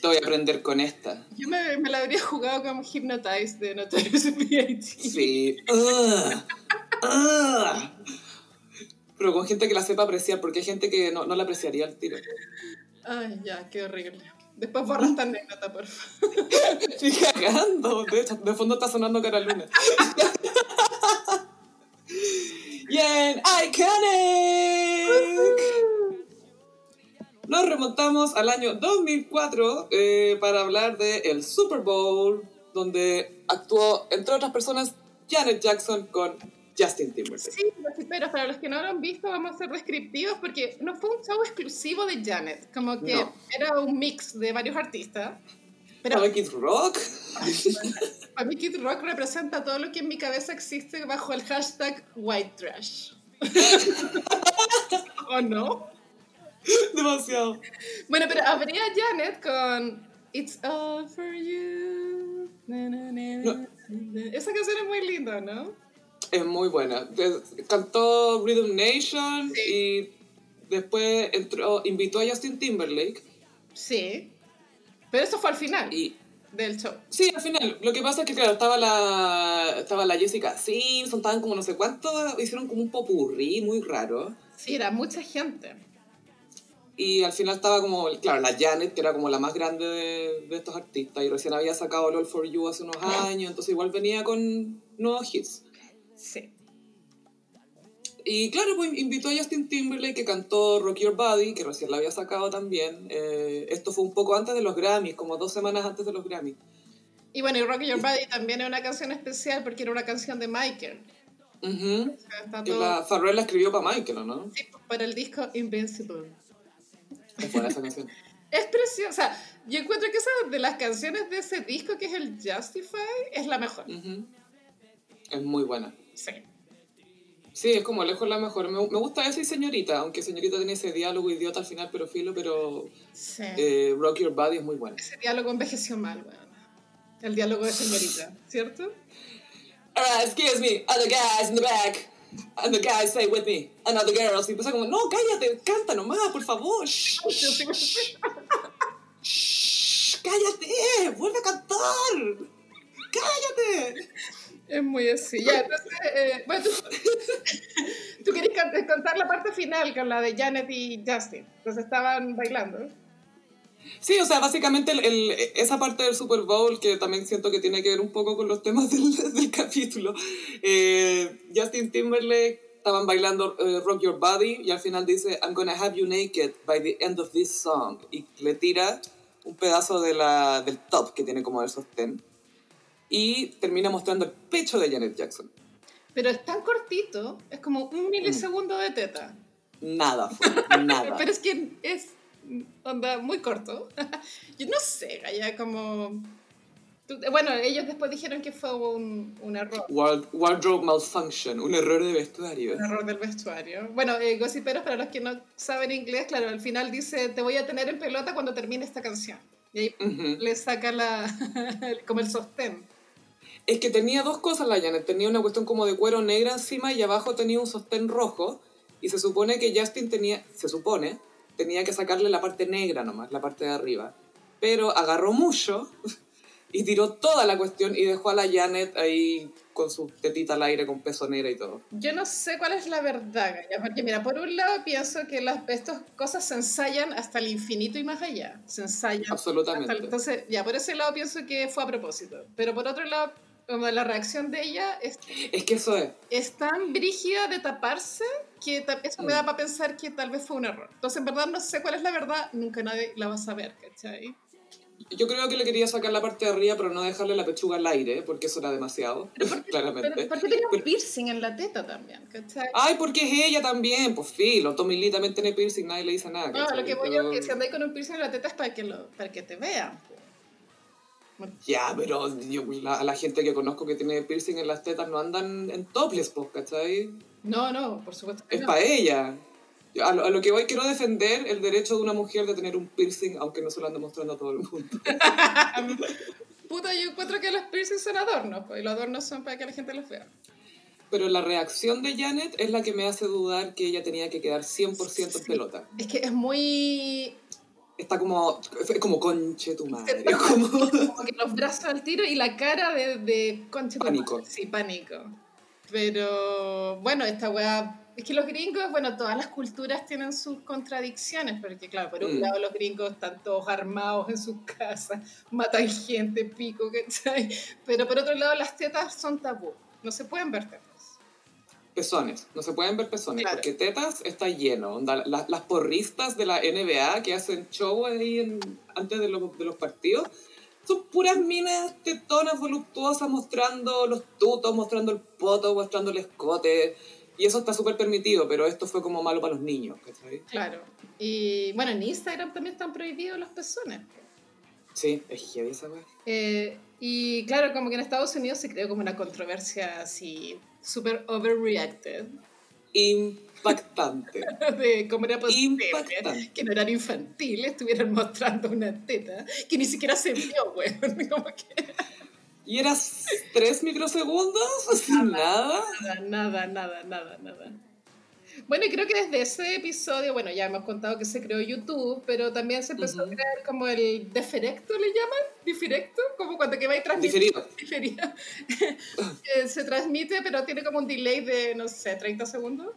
Te voy a aprender con esta. Yo me, me la habría jugado como Hypnotize de Notorious B.I.G. Sí. Ugh. Ugh. Pero con gente que la sepa apreciar, porque hay gente que no, no la apreciaría al tiro. Ay, ya, qué horrible. Después borra esta anécdota, por favor. Estoy cagando. De hecho, de fondo está sonando Cara Luna. y en Iconic. Nos remontamos al año 2004 eh, para hablar del Super Bowl, donde actuó, entre otras personas, Janet Jackson con Justin Timberlake. Sí, pero para los que no lo han visto vamos a ser descriptivos porque no fue un show exclusivo de Janet, como que No. era un mix de varios artistas. Pero Para Kid Rock. para mí Kid Rock representa todo lo que en mi cabeza existe bajo el hashtag white trash. ¿O no? Demasiado. Bueno, pero habría Janet con It's all for you. Na, na, na, na. Esa canción es muy linda, ¿no? Es muy buena. Cantó Rhythm Nation y después entró, invitó a Justin Timberlake. Sí. Pero eso fue al final Y del show. sí, al final, lo que pasa es que, claro, estaba la, estaba la Jessica Simpson, estaban como no sé cuánto, hicieron como un popurrí muy raro. Sí, era mucha gente. Y al final estaba como, claro, la Janet, que era como la más grande de, de estos artistas, y recién había sacado LOL for You hace unos años, entonces igual venía con nuevos hits. Sí. Y claro, pues invitó a Justin Timberlake que cantó Rock Your Body, que recién la había sacado también. Eh, esto fue un poco antes de los Grammys, como dos semanas antes de los Grammys. Y bueno, y Rock Your Body también es una canción especial porque era una canción de Michael. Ujú. O sea, está Que todo- la Farrell la escribió para Michael, ¿o ¿no? Sí, para el disco Invincible. Es buena esa canción. Es preciosa. Yo encuentro que esa de las canciones de ese disco, que es el Justify, es la mejor. Ujú. Es muy buena. Sí. Sí, es como lejos la mejor. Me, me gusta esa y Señorita, aunque Señorita tiene ese diálogo idiota al final, pero filo, pero Sí. eh, Rock Your Body es muy buena. Ese diálogo envejeció mal, weón. El diálogo de señorita, ¿cierto? Alright, excuse me, other guys in the back. And the guys say with me, and other girls. Y empieza como, no, cállate, canta nomás, por favor. Shh, shh, shh. cállate, vuelve a cantar, cállate. Es muy así. Ya, entonces, eh, bueno, tú, tú querías contar la parte final con la de Janet y Justin. Entonces estaban bailando. Sí, o sea, básicamente el- el- esa parte del Super Bowl, que también siento que tiene que ver un poco con los temas del, del capítulo, eh, Justin Timberlake estaban bailando eh, Rock Your Body y al final dice, I'm gonna have you naked by the end of this song. Y le tira un pedazo de la, del top que tiene como el sostén y termina mostrando el pecho de Janet Jackson. Pero es tan cortito, es como un milisegundo de teta. Nada fue, nada. Pero es que es onda muy corto. Yo no sé, Gaya, como... Bueno, ellos después dijeron que fue un, un error. Ward- wardrobe malfunction, un error de vestuario. Un error del vestuario. Bueno, eh, gossiperos, para los que no saben inglés, claro, al final dice, te voy a tener en pelota cuando termine esta canción. Y ahí Ujú. le saca la, como el sostén. Es que tenía dos cosas la Janet. Tenía una cuestión como de cuero negra encima y abajo tenía un sostén rojo. Y se supone que Justin tenía, se supone, tenía que sacarle la parte negra nomás, la parte de arriba. Pero agarró mucho y tiró toda la cuestión y dejó a la Janet ahí con su tetita al aire, con pezonera y todo. Yo no sé cuál es la verdad, Gaya, porque mira, por un lado pienso que las, estas cosas se ensayan hasta el infinito y más allá. Se ensayan. Absolutamente. hasta entonces, ya, por ese lado pienso que fue a propósito. Pero por otro lado, como la reacción de ella es, Es que eso es. es tan brígida de taparse que eso me Mm. da para pensar que tal vez fue un error. Entonces, en verdad, no sé cuál es la verdad, nunca nadie la va a saber, ¿cachai? Yo creo que le quería sacar la parte de arriba, pero no dejarle la pechuga al aire, porque eso era demasiado, claramente. Pero, ¿Por qué tenía un piercing en la teta también, cachai? Ay, porque es ella también, pues filo, Tommy Lee también tiene piercing, nadie le dice nada. No, ¿cachai? lo que voy Pero- es que si andáis con un piercing en la teta es para que, lo, para que te vean. Ya, pero yo, la, la gente que conozco que tiene piercing en las tetas no andan en topless, pues, ¿cachai? No, no, por supuesto que Es no. para ella. Yo, A lo, a lo que voy, quiero defender el derecho de una mujer de tener un piercing, aunque no se lo ande mostrando a todo el mundo. Puta, yo encuentro que los piercings son adornos, pues, y los adornos son para que la gente los vea. Pero la reacción de Janet es la que me hace dudar que ella tenía que quedar 100% en pelota. Es que es muy... Está como, fue como conche tu madre. Como... Como que los brazos al tiro y la cara de, de concha tu Pánico. madre. Sí, pánico. Pero bueno, esta weá. Es que los gringos, bueno, todas las culturas tienen sus contradicciones, porque claro, por un Mm. lado los gringos están todos armados en sus casas, matan gente, pico, ¿cachai? Pero por otro lado las tetas son tabú, no se pueden ver tetas. Pezones, no se pueden ver pezones, Claro. porque tetas está lleno. Onda, la- las porristas de la NBA que hacen show ahí en- antes de los, de los partidos son puras minas tetonas voluptuosas mostrando los tutos, mostrando el poto, mostrando el escote. Y eso está súper permitido, pero esto fue como malo para los niños, ¿cachai? Claro. Y bueno, en Instagram también están prohibidos los pezones. Sí, es heavy esa weá. Eh, y claro, como que en Estados Unidos se creó como una controversia así, súper overreacted, Impactante. de cómo era posible Impactante. que en horario infantil estuvieran mostrando una teta que ni siquiera se vio, güey. Como que ¿Y eras tres microsegundos? Sin nada. nada, nada, nada, nada, nada. Bueno, y creo que desde ese episodio, bueno, ya hemos contado que se creó YouTube, pero también se empezó a Ujú. crear como el deferecto, ¿le llaman? ¿Difirecto? Como cuando que va y transmite Diferido. Eh, se transmite, pero tiene como un delay de, no sé, 30 segundos.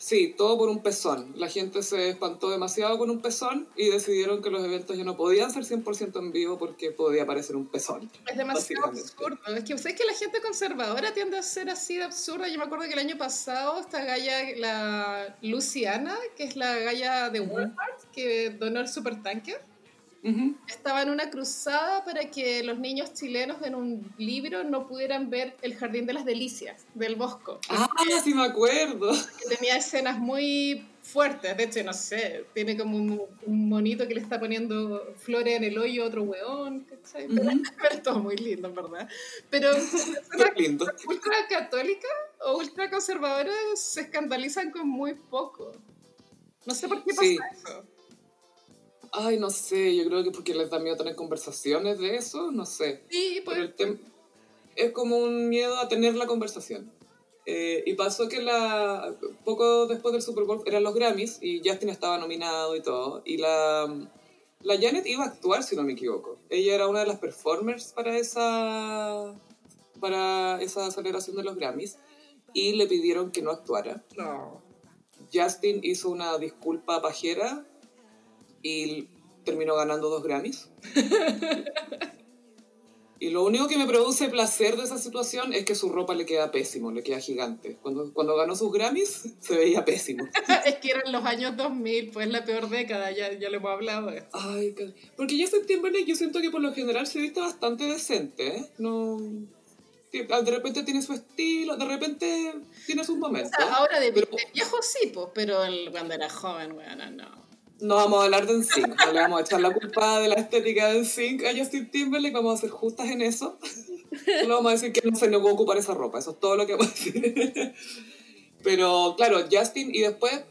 Sí, todo por un pezón. La gente se espantó demasiado con un pezón y decidieron que los eventos ya no podían ser 100% en vivo porque podía aparecer un pezón. Es demasiado absurdo. Es que ustedes que la gente conservadora tiende a ser así de absurda. Yo me acuerdo que el año pasado esta galla, la Luciana, que es la galla de. Walmart, que donó el supertanker, Ujú. estaba en una cruzada para que los niños chilenos en un libro no pudieran ver el Jardín de las Delicias del Bosco. Ah, sí me acuerdo. que tenía escenas muy fuertes. De hecho, no sé, tiene como un, un monito que le está poniendo flores en el hoyo a otro weón. ¿cachai? Pero, Ujú. pero es todo muy lindo, en verdad. Pero lindo. ultra católicas o ultra conservadoras se escandalizan con muy poco. No sé por qué pasa Sí. eso. Ay, no sé, yo creo que porque les da miedo tener conversaciones de eso, no sé. Sí, pues, Pero el es como un miedo a tener la conversación. Eh, y pasó que la poco después del Super Bowl eran los Grammys y Justin estaba nominado y todo. Y la, La Janet iba a actuar, si no me equivoco. Ella era una de las performers para esa, para esa celebración de los Grammys y le pidieron que no actuara. No. Justin hizo una disculpa pajera y terminó ganando dos Grammys. Y lo único que me produce placer de esa situación es que su ropa le queda pésimo, le queda gigante. Cuando, cuando ganó sus Grammys, se veía pésimo. es que eran los años 2000, pues la peor década, ya, ya le hemos hablado de esto. Ay, porque Justin Timberlake yo siento que por lo general se viste bastante decente, ¿eh? No... que De repente tiene su estilo, de repente tiene sus O momentos. sea, ahora de, Pero- de viejo sí, pues, pero el- cuando era joven, bueno, no. No vamos a hablar de NSYNC, no le vamos a echar la culpa de la estética de NSYNC a Justin Timberlake, vamos a ser justas en eso. Solo vamos a decir que no se negó a ocupar esa ropa, eso es todo lo que vamos a decir. Pero claro, Justin, y después,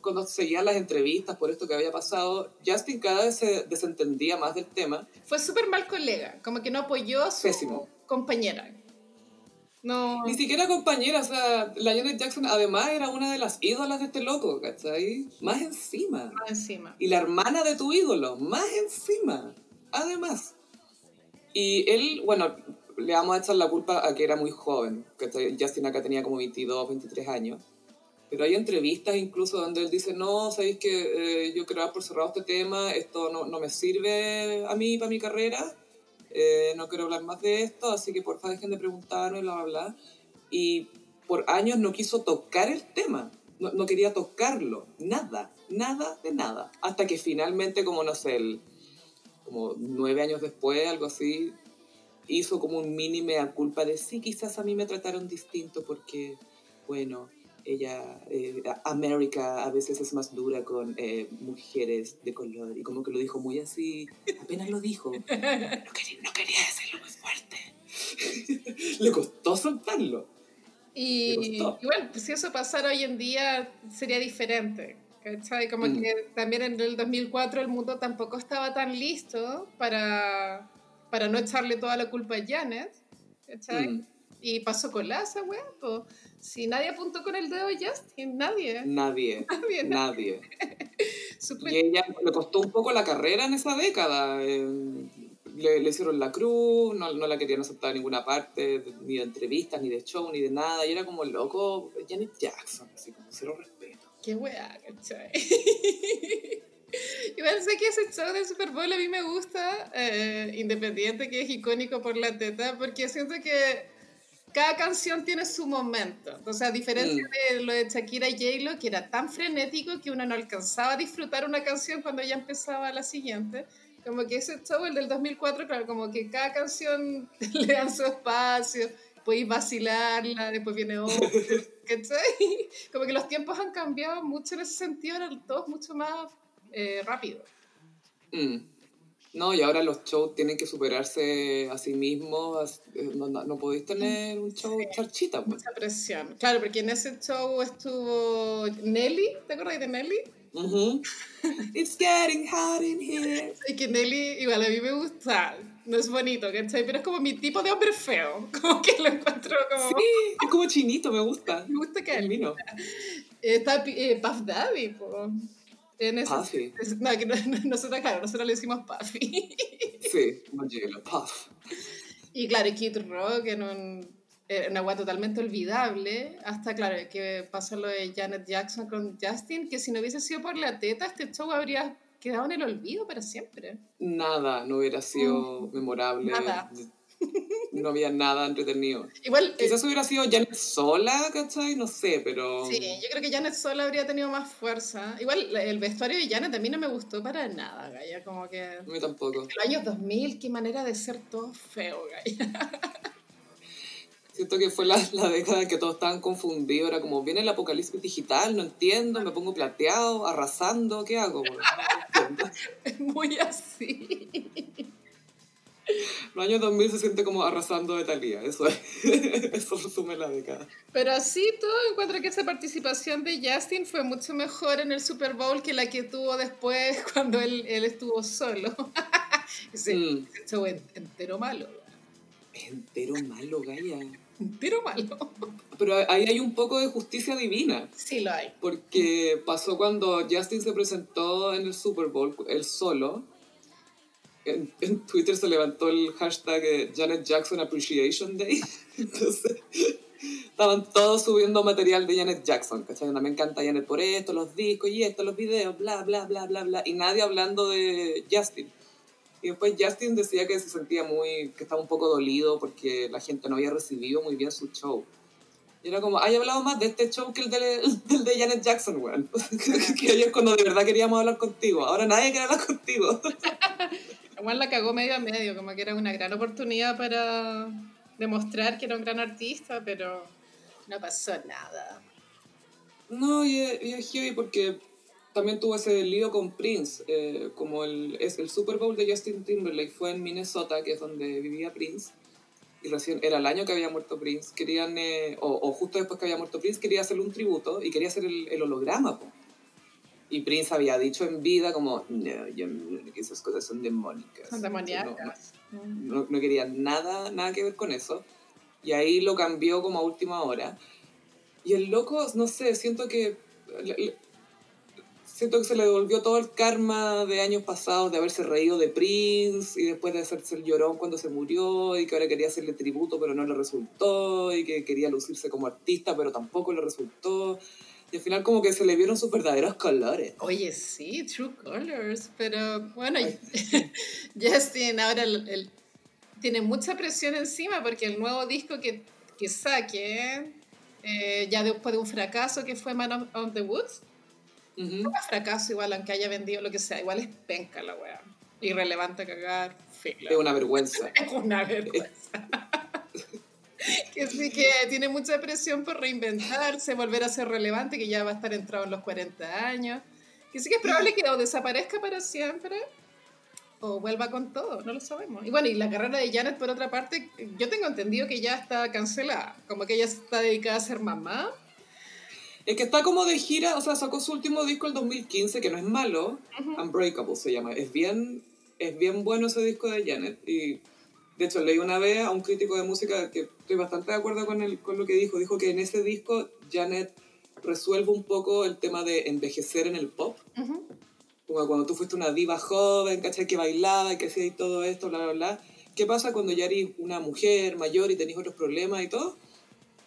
cuando seguían las entrevistas por esto que había pasado, Justin cada vez se desentendía más del tema. Fue súper mal colega, como que no apoyó a su Pésimo. compañera. No. Ni siquiera compañera, o sea, la Janet Jackson además era una de las ídolas de este loco, ¿cachai? Más encima. más encima. Y la hermana de tu ídolo, más encima, además. Y él, bueno, le vamos a echar la culpa a que era muy joven. ¿cachai? Justin acá tenía como 22, 23 años. Pero hay entrevistas incluso donde él dice, no, sabéis que eh, yo dar por cerrado este tema, esto no, no me sirve a mí para mi carrera, eh, no quiero hablar más de esto, así que porfa dejen de preguntarme, bla, bla, bla. Y por años no quiso tocar el tema, no, no quería tocarlo, nada, nada de nada. Hasta que finalmente, como no sé, como nueve años después, algo así, hizo como un mini mea culpa de sí, quizás a mí me trataron distinto porque, bueno, ella, eh, América a veces es más dura con eh, mujeres de color y como que lo dijo muy así, apenas lo dijo, no quería, no quería decirlo más fuerte. Le costó soltarlo. Y, y bueno, pues si eso pasara hoy en día sería diferente. ¿cachai? Como Mm. que también en el 2004 el mundo tampoco estaba tan listo para, para no echarle toda la culpa a Janet. ¿cachai? Mm. Y pasó con la esa weá, pues. Si nadie apuntó con el dedo a Justin, nadie. Nadie, Nadie, nadie. Y ella le costó un poco la carrera en esa década. eh, le, le hicieron la cruz, no, no la querían aceptar en ninguna parte, ni de entrevistas, ni de show, ni de nada. Y era como loco Janet Jackson, así como cero respeto. Qué weá, ¿cachai? Y bueno, sé que ese show del Super Bowl a mí me gusta, eh, independiente que es icónico por la teta, porque siento que cada canción tiene su momento. Entonces, a diferencia Mm. de lo de Shakira y J-Lo, que era tan frenético que uno no alcanzaba a disfrutar una canción cuando ya empezaba la siguiente, como que ese show, el del 2004, claro, como que cada canción le dan su espacio, podéis vacilarla, después viene otra, ¿cachai? Como que los tiempos han cambiado mucho en ese sentido, eran todos mucho más eh, rápidos. Mm. No, y ahora los shows tienen que superarse a sí mismos. eh, No, no, no podéis tener un show charchita, pues. Mucha presión. Claro, porque en ese show estuvo Nelly, ¿te acuerdas de Nelly? Ujú. It's getting hot in here. Y que Nelly, igual a mí me gusta, no es bonito, ¿cachai? Pero es como mi tipo de hombre feo, como que lo encuentro como... Sí, es como chinito, me gusta. Me gusta que él. Está eh, Puff Daddy, po. En ese, Puffy. es- no, no, no- nosotros, claro, nosotros le decimos Puffy. Sí, Angelo, puff. Y claro, Kid Rock en un, en una agua totalmente olvidable, hasta claro, que pasó lo de Janet Jackson con Justin, que si no hubiese sido por la teta, este show habría quedado en el olvido para siempre. Nada, no hubiera sido memorable. Nada. No había nada entretenido. Igual, eh, Quizás hubiera sido Janet sola, ¿cachai? No sé, pero... sí, yo creo que Janet sola habría tenido más fuerza. Igual, el vestuario de Janet a mí no me gustó para nada, Gaya, como que... A mí tampoco. En los años 2000, qué manera de ser todo feo, Gaya. Siento que fue la, la década en que todos estaban confundidos. Era como, viene el apocalipsis digital, no entiendo, me pongo plateado, arrasando, ¿qué hago? No. Es muy así. Los años 2000 se siente como arrasando de Talía, eso es. Eso resume la década. Pero así todo encuentro que esa participación de Justin fue mucho mejor en el Super Bowl que la que tuvo después cuando él, él estuvo solo. ese, Mm. show entero malo. Entero malo, Gaya. tiro malo. Pero ahí hay un poco de justicia divina. Sí lo hay. Porque pasó cuando Justin se presentó en el Super Bowl, él solo. En, en Twitter se levantó el hashtag eh, Janet Jackson Appreciation Day. Entonces, estaban todos subiendo material de Janet Jackson, ¿cachai? Me encanta Janet por esto, los discos y esto, los videos, bla, bla, bla, bla, bla. Y nadie hablando de Justin. Y después Justin decía que se sentía muy, que estaba un poco dolido porque la gente no había recibido muy bien su show. Y era como, hay hablado más de este show que el de, el de Janet Jackson, weón. que ayer cuando de verdad queríamos hablar contigo. Ahora nadie quiere hablar contigo. Igual la cagó medio a medio, como que era una gran oportunidad para demostrar que era un gran artista, pero no pasó nada. No, y es heavy porque también tuvo ese lío con Prince, eh, como el, es el Super Bowl de Justin Timberlake fue en Minnesota, que es donde vivía Prince, y recién era el año que había muerto Prince, querían, eh, o, justo después que había muerto Prince, quería hacerle un tributo y quería hacer el, el holograma, Y Prince había dicho en vida como, no, yo, esas cosas son demónicas. Son demoníacas. No, no, quería nada, nada que ver con eso. Y ahí lo cambió como a última hora. Y el loco, no sé, siento que siento que se le devolvió todo el karma de años pasados de haberse reído de Prince y después de hacerse el llorón cuando se murió y que ahora quería hacerle tributo pero no le resultó y que quería lucirse como artista pero tampoco le resultó. Y al final como que se le vieron sus verdaderos colores. Oye, sí, True Colors, pero bueno, Justin ahora el, tiene mucha presión encima porque el nuevo disco que, que saque, eh, ya después de un fracaso que fue Man of the Woods, Uh fracaso igual, aunque haya vendido lo que sea, igual es penca la weá. Irrelevante cagar, Es una vergüenza. es una vergüenza. que sí que tiene mucha presión por reinventarse, volver a ser relevante, que ya va a estar entrado en los 40 años. Que sí que es probable que o desaparezca para siempre o vuelva con todo, no lo sabemos. Y bueno, y la carrera de Janet, por otra parte, yo tengo entendido que ya está cancelada, como que ella está dedicada a ser mamá es que está como de gira, o sea, sacó su último disco el 2015, que no es malo, Unbreakable se llama. Es bien, es bien bueno ese disco de Janet. Y de hecho, leí una vez a un crítico de música que estoy bastante de acuerdo con, el, con lo que dijo. Dijo que en ese disco Janet resuelve un poco el tema de envejecer en el pop. Como cuando tú fuiste una diva joven, ¿cachai? Que bailaba y que hacía y todo esto, bla, bla, bla. ¿Qué pasa cuando ya eres una mujer mayor y tenés otros problemas y todo?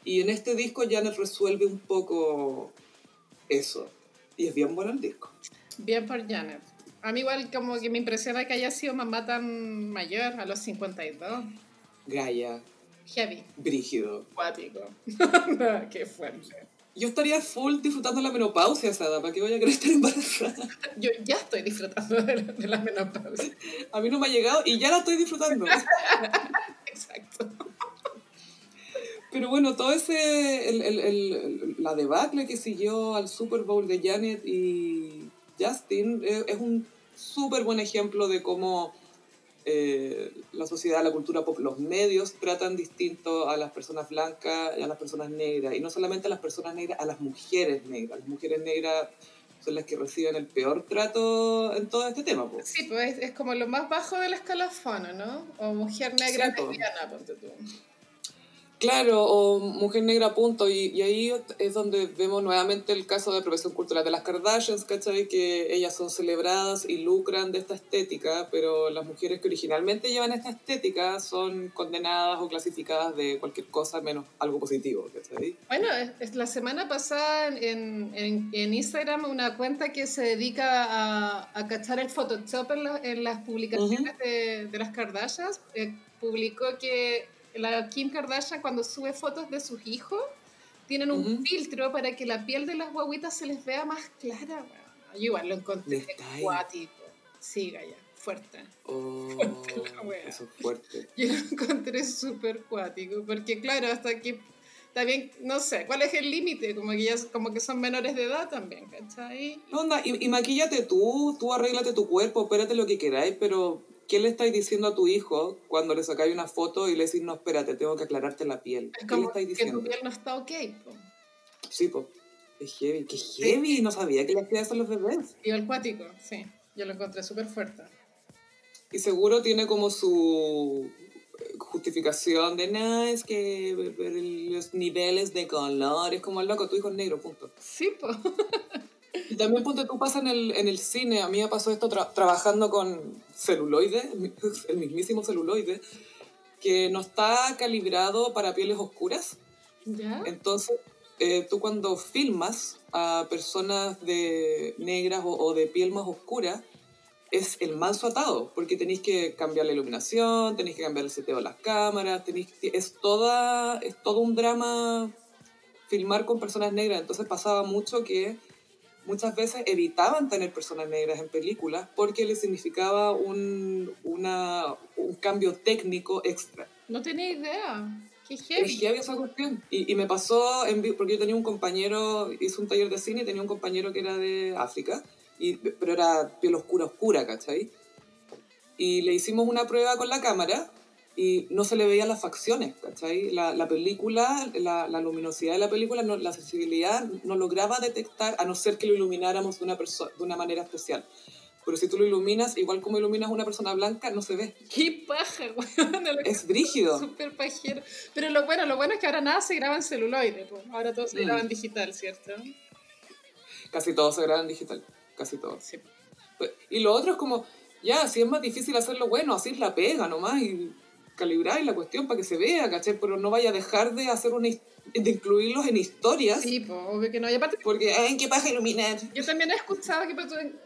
Y en este disco Janet resuelve un poco eso. Y es bien bueno el disco. Bien por Janet. A mí igual como que me impresiona que haya sido mamá tan mayor, a los 52. Gaia. Heavy. Brígido. Cuático. Qué fuerte. Yo estaría full disfrutando la menopausia, Sada, ¿para qué voy a querer estar embarazada? Yo ya estoy disfrutando de la, de la menopausia. A mí no me ha llegado y ya la estoy disfrutando. Exacto. Pero bueno, todo ese, el, el, el, la debacle que siguió al Super Bowl de Janet y Justin es, es un súper buen ejemplo de cómo eh, la sociedad, la cultura pop, los medios tratan distinto a las personas blancas y a las personas negras. Y no solamente a las personas negras, a las mujeres negras. Las mujeres negras son las que reciben el peor trato en todo este tema. Pues. Sí, pues es, como lo más bajo del escalafón, ¿no? O mujer negra sí, lesbiana, ponte tú. Claro, o Mujer Negra Punto, y, y, ahí es donde vemos nuevamente el caso de profesión cultural de las Kardashians, ¿cachai? Que ellas son celebradas y lucran de esta estética, pero las mujeres que originalmente llevan esta estética son condenadas o clasificadas de cualquier cosa menos algo positivo, ¿cachai? Bueno, es, la semana pasada en, en, en, Instagram una cuenta que se dedica a, a cachar el Photoshop en, la, en las publicaciones uh -huh. de, de, las Kardashians, eh, publicó que la Kim Kardashian cuando sube fotos de sus hijos, tienen un uh -huh. filtro para que la piel de las guaguitas se les vea más clara. Yo igual lo encontré acuático. Sí, Gaya, fuerte. Oh, fuerte eso es fuerte. Yo lo encontré súper cuático, porque claro, hasta que también, no sé, ¿cuál es el límite? Como que ya como que son menores de edad también, ¿cachai? Onda, y, y maquíllate tú, tú arréglate tu cuerpo, espérate lo que queráis, pero ¿qué le estáis diciendo a tu hijo cuando le sacáis una foto y le decís, no, espérate, tengo que aclararte la piel? Es ¿Qué como le estáis diciendo? que tu piel no está ok. Po. Sí, pues. Es heavy, qué heavy, sí. no sabía que le hacía eso a los bebés. Y el cuático, sí, yo lo encontré súper fuerte. Y seguro tiene como su justificación de nada, es que los niveles de color es como el loco, tu hijo es negro, punto. Sí, pues. Y también, punto, tú pasas en el, en el cine, a mí me pasó esto trabajando con celuloide, el mismísimo celuloide, que no está calibrado para pieles oscuras. ¿Ya? Entonces, eh, tú cuando filmas a personas de negras o, de piel más oscura, es el manso atado, porque tenéis que cambiar la iluminación, tenéis que cambiar el seteo de las cámaras, tenéis es, toda, es todo un drama filmar con personas negras. Entonces pasaba mucho que muchas veces evitaban tener personas negras en películas porque les significaba un, una, un cambio técnico extra. No tenía idea. Qué heavy. esa cuestión. Y, y, me pasó, en, porque yo tenía un compañero, hice un taller de cine y tenía un compañero que era de África, y, pero era piel oscura, oscura, ¿cachai? Y le hicimos una prueba con la cámara y no se le veían las facciones, ¿cachai? La, la película, la, la, luminosidad de la película, no, la sensibilidad no lograba detectar, a no ser que lo ilumináramos de una, de una manera especial. Pero si tú lo iluminas, igual como iluminas una persona blanca, no se ve. ¡Qué paja, weón! Es brígido. Súper pajero. Pero lo bueno, lo bueno es que ahora nada se graba en celuloide, pues. ahora todo se mm. graba en digital, ¿cierto? Casi todo se graba en digital, casi todo. Sí. Pues, y lo otro es como, ya, si es más difícil hacerlo bueno, así es la pega nomás y calibrar la cuestión para que se vea, ¿cachai? Pero no vaya a dejar de hacer una de incluirlos en historias. Sí, pues, obvio que no. Y aparte, porque, ¿en qué pasa iluminar? Yo también he escuchado que,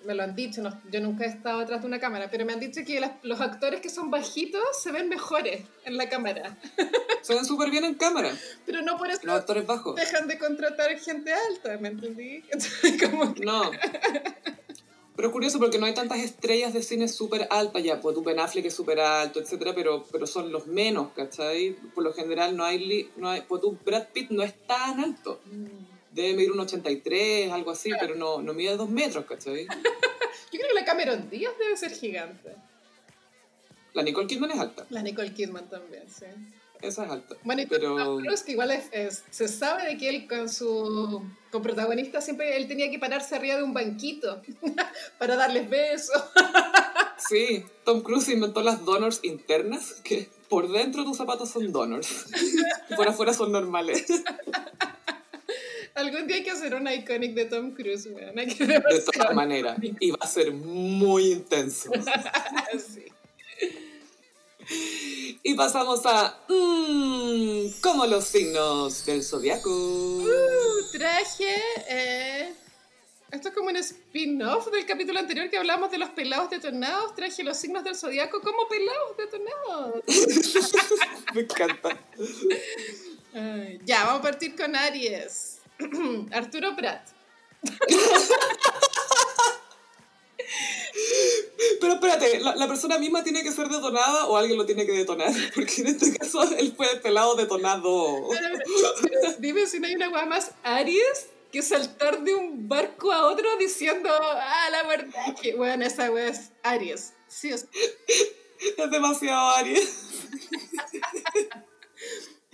me lo han dicho, yo nunca he estado atrás de una cámara, pero me han dicho que los actores que son bajitos se ven mejores en la cámara. Se ven súper bien en cámara. Pero no por eso los actores bajos. dejan de contratar gente alta, ¿me entendí? Como No. Pero es curioso porque no hay tantas estrellas de cine súper altas ya, pues tu Ben Affleck es súper alto, etcétera, pero, pero son los menos, ¿cachai? Por lo general no hay, no hay pues tu Brad Pitt no es tan alto. Mm. Debe medir un 83, algo así, pero no, no mide dos metros, ¿cachai? Yo creo que la Cameron Díaz debe ser gigante. La Nicole Kidman es alta. La Nicole Kidman también, sí. Esa es alta. Bueno, y pero... Cruz, que igual es, se sabe de que él con su con protagonista siempre él tenía que pararse arriba de un banquito para darles besos. sí, Tom Cruise inventó las donors internas, que por dentro tus zapatos son donors, por afuera son normales. Algún día hay que hacer una iconic de Tom Cruise, weón. de todas maneras. Y va a ser muy intenso. sí. Y pasamos a. Mmm, como los signos del zodiaco. Uh, traje. Eh, esto es como un spin-off del capítulo anterior que hablamos de los pelados detonados. Traje los signos del zodiaco como pelados detonados. Me encanta. ya, vamos a partir con Aries. Arturo Prat. Pero espérate, ¿la, persona misma tiene que ser detonada o alguien lo tiene que detonar? Porque en este caso él fue pelado detonado. dime si no hay una weá más Aries que saltar de un barco a otro diciendo, ah, la verdad que, bueno, esa weá es Aries. Sí, es... es demasiado Aries.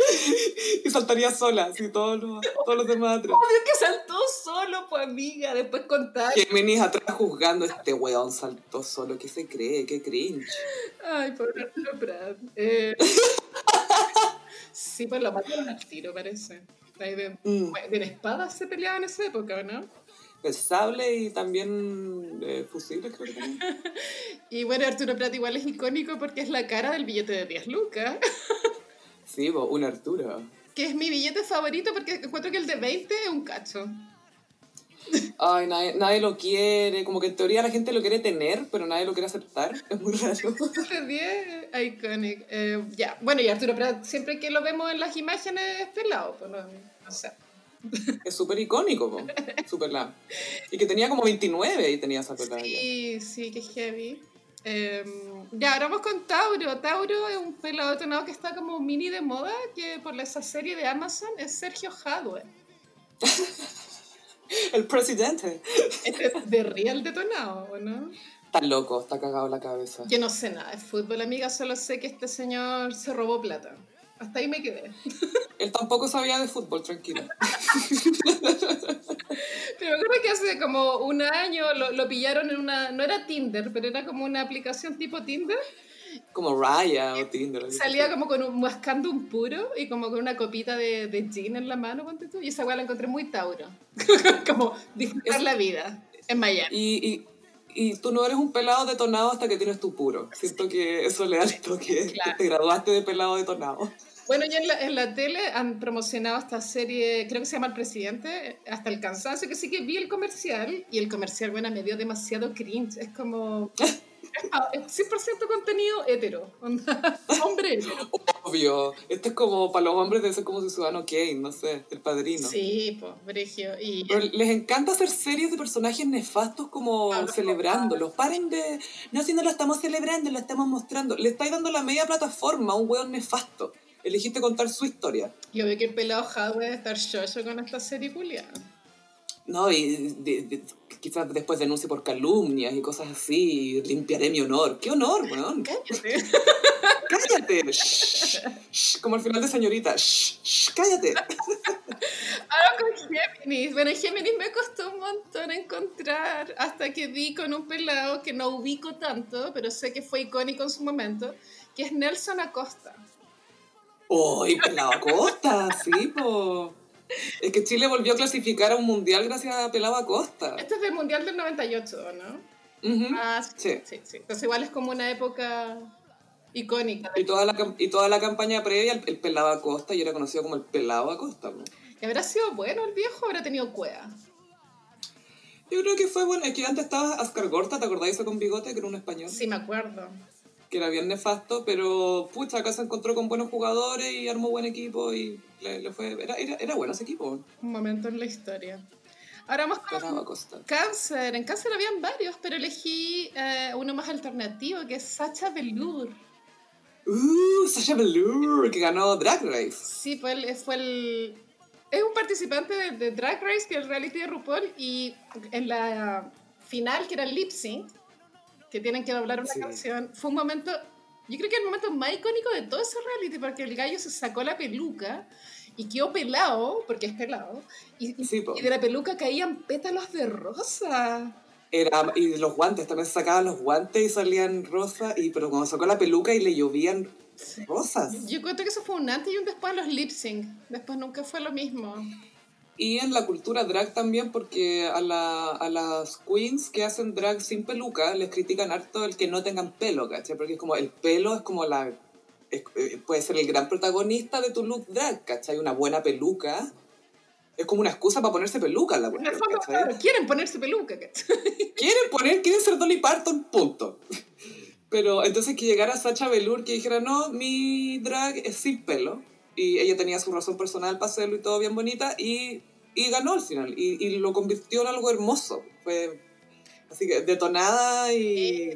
y saltaría sola, así todos los, todos los demás atrás. Obvio que saltó solo, pues amiga, después contar. venís atrás juzgando, este weón saltó solo, ¿qué se cree? ¿Qué cringe? Ay, pobre Arturo Prat. Eh... sí, pues lo mataron al tiro, parece. De, mm. de espadas se peleaba en esa época, ¿no? El sable y también eh, fusiles, creo que también. y bueno, Arturo Prat igual es icónico porque es la cara del billete de 10 lucas. Sí, un Arturo. Que es mi billete favorito porque encuentro que el de 20 es un cacho. Ay, nadie, nadie, lo quiere. Como que en teoría la gente lo quiere tener, pero nadie lo quiere aceptar. Es muy raro. Este 10 iconic. Eh, ya, bueno, y Arturo pero siempre que lo vemos en las imágenes es pelado, pues no, no sé. Es súper icónico, súper la. Y que tenía como 29 y tenía esa pelada. Sí, sí, que heavy. Eh, ya, ahora vamos con Tauro. Tauro es un pelado detonado que está como mini de moda, que por esa serie de Amazon es Sergio Hadwe. El presidente. Este es de real detonado, no? Está loco, está cagado la cabeza. Yo no sé nada de fútbol, amiga, solo sé que este señor se robó plata. Hasta ahí me quedé. Él tampoco sabía de fútbol, tranquilo. Pero creo que hace como un año lo, lo, pillaron en una, no era Tinder, pero era como una aplicación tipo Tinder. Como Raya o Tinder. Salía como con un, mascando un puro y como con una copita de, de gin en la mano, ponte tú. Y esa weá la encontré muy Tauro. como disfrutar Es- la vida en Miami. Y, y, y tú no eres un pelado detonado hasta que tienes tu puro. Siento que eso le da el toque, Claro. que te graduaste de pelado detonado. Bueno, ya en la, en la tele han promocionado esta serie, creo que se llama El Presidente, hasta el cansancio, que sí que vi el comercial y el comercial, bueno, me dio demasiado cringe. Es como... es pa- es 100% contenido hetero. Hombre hetero. Obvio. Esto es como, para los hombres debe ser como su ciudadano Kane, no sé, el padrino. Sí, pues, Brigio. Y Pero les encanta hacer series de personajes nefastos como Pablo celebrándolos. Paren de... No, si no lo estamos celebrando, lo estamos mostrando. Le estáis dando la media plataforma a un hueón nefasto. Elegiste contar su historia. yo veo que el pelado Hadwe debe estar chocho con esta serie culiada. No, y de- de- quizás después denuncie por calumnias y cosas así. y Limpiaré mi honor. ¿Qué honor, weón? Cállate. ¡Cállate! Shh, shh, como al final de señorita. Shh, shh, ¡Cállate! Ahora con Géminis. Bueno, Géminis me costó un montón encontrar hasta que di con un pelado que no ubico tanto, pero sé que fue icónico en su momento, que es Nelson Acosta. ¡Uy, pelado Acosta! Sí, po. Es que Chile volvió a clasificar a un mundial gracias a Pelado Acosta. Este es del Mundial del 98, ¿no? Ujú. Ah, Sí. sí, sí. Entonces igual es como una época icónica. Y toda la, y toda la campaña previa, el, el pelado Acosta, y era conocido como el pelado Acosta. po. ¿Y habrá sido bueno el viejo o habrá tenido cueva? Yo creo que fue bueno. Es que antes estaba Ascar Gorta, ¿te acordáis ese con bigote? Que era un español. Sí, me acuerdo. Que era bien nefasto, pero pucha, acá se encontró con buenos jugadores y armó buen equipo y le, le fue. Era, era, era bueno ese equipo. Un momento en la historia. Ahora vamos con. Cáncer. En Cáncer habían varios, pero elegí eh, uno más alternativo, que es Sacha Velour. Uh, Sasha Velour, que ganó Drag Race. Sí, fue el, fue el... Es un participante de, de Drag Race, que es el reality de RuPaul, y en la final, que era el lip sync, que tienen que doblar una Sí. canción, fue un momento, yo creo que el momento más icónico de todo ese reality, porque el gallo se sacó la peluca y quedó pelado, porque es pelado, y, Sí, y de la peluca caían pétalos de rosa. Era, y los guantes, también se sacaban los guantes y salían rosas, y, pero cuando sacó la peluca y le llovían Sí. rosas. Yo cuento que eso fue un antes y un después de los lip sync. Después nunca fue lo mismo. Y en la cultura drag también, porque a, la, a las queens que hacen drag sin peluca les critican harto el que no tengan pelo, ¿cachai? Porque es como el pelo es como la. es- eh, puede ser el gran protagonista de tu look drag, ¿cachai? Una buena peluca es como una excusa para ponerse peluca la ¿cachai? claro, quieren ponerse peluca. ¿cachai? Quieren poner, quieren ser Dolly Parton, punto. Pero entonces que llegara Sacha Velour que dijera, no, mi drag es sin pelo. Y ella tenía su razón personal para hacerlo y todo bien bonita. Y, y ganó al final. Y, y lo convirtió en algo hermoso. Fue así que detonada y,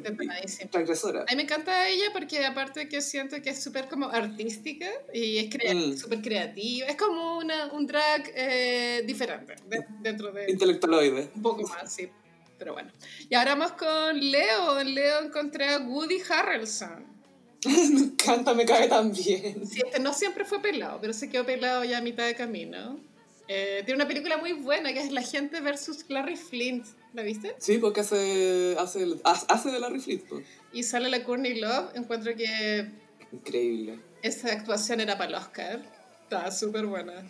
Sí, y transgresora. A mí me encanta ella porque aparte que siento que es súper como artística y es crea- Mm. súper creativa. Es como una, un drag eh, diferente de- dentro de Intelectualoide. un poco más, sí. Pero bueno. Y ahora vamos con Leo. En Leo encontré a Woody Harrelson. me encanta, me cae tan bien. Sí, este no siempre fue pelado, pero se quedó pelado ya a mitad de camino. Eh, tiene una película muy buena que es La gente versus Larry Flint. ¿La viste? Sí, porque hace, hace, hace de Larry Flint. pues. Y sale la Courtney Love. Encuentro que Increíble. esa actuación era para el Oscar. Estaba súper buena.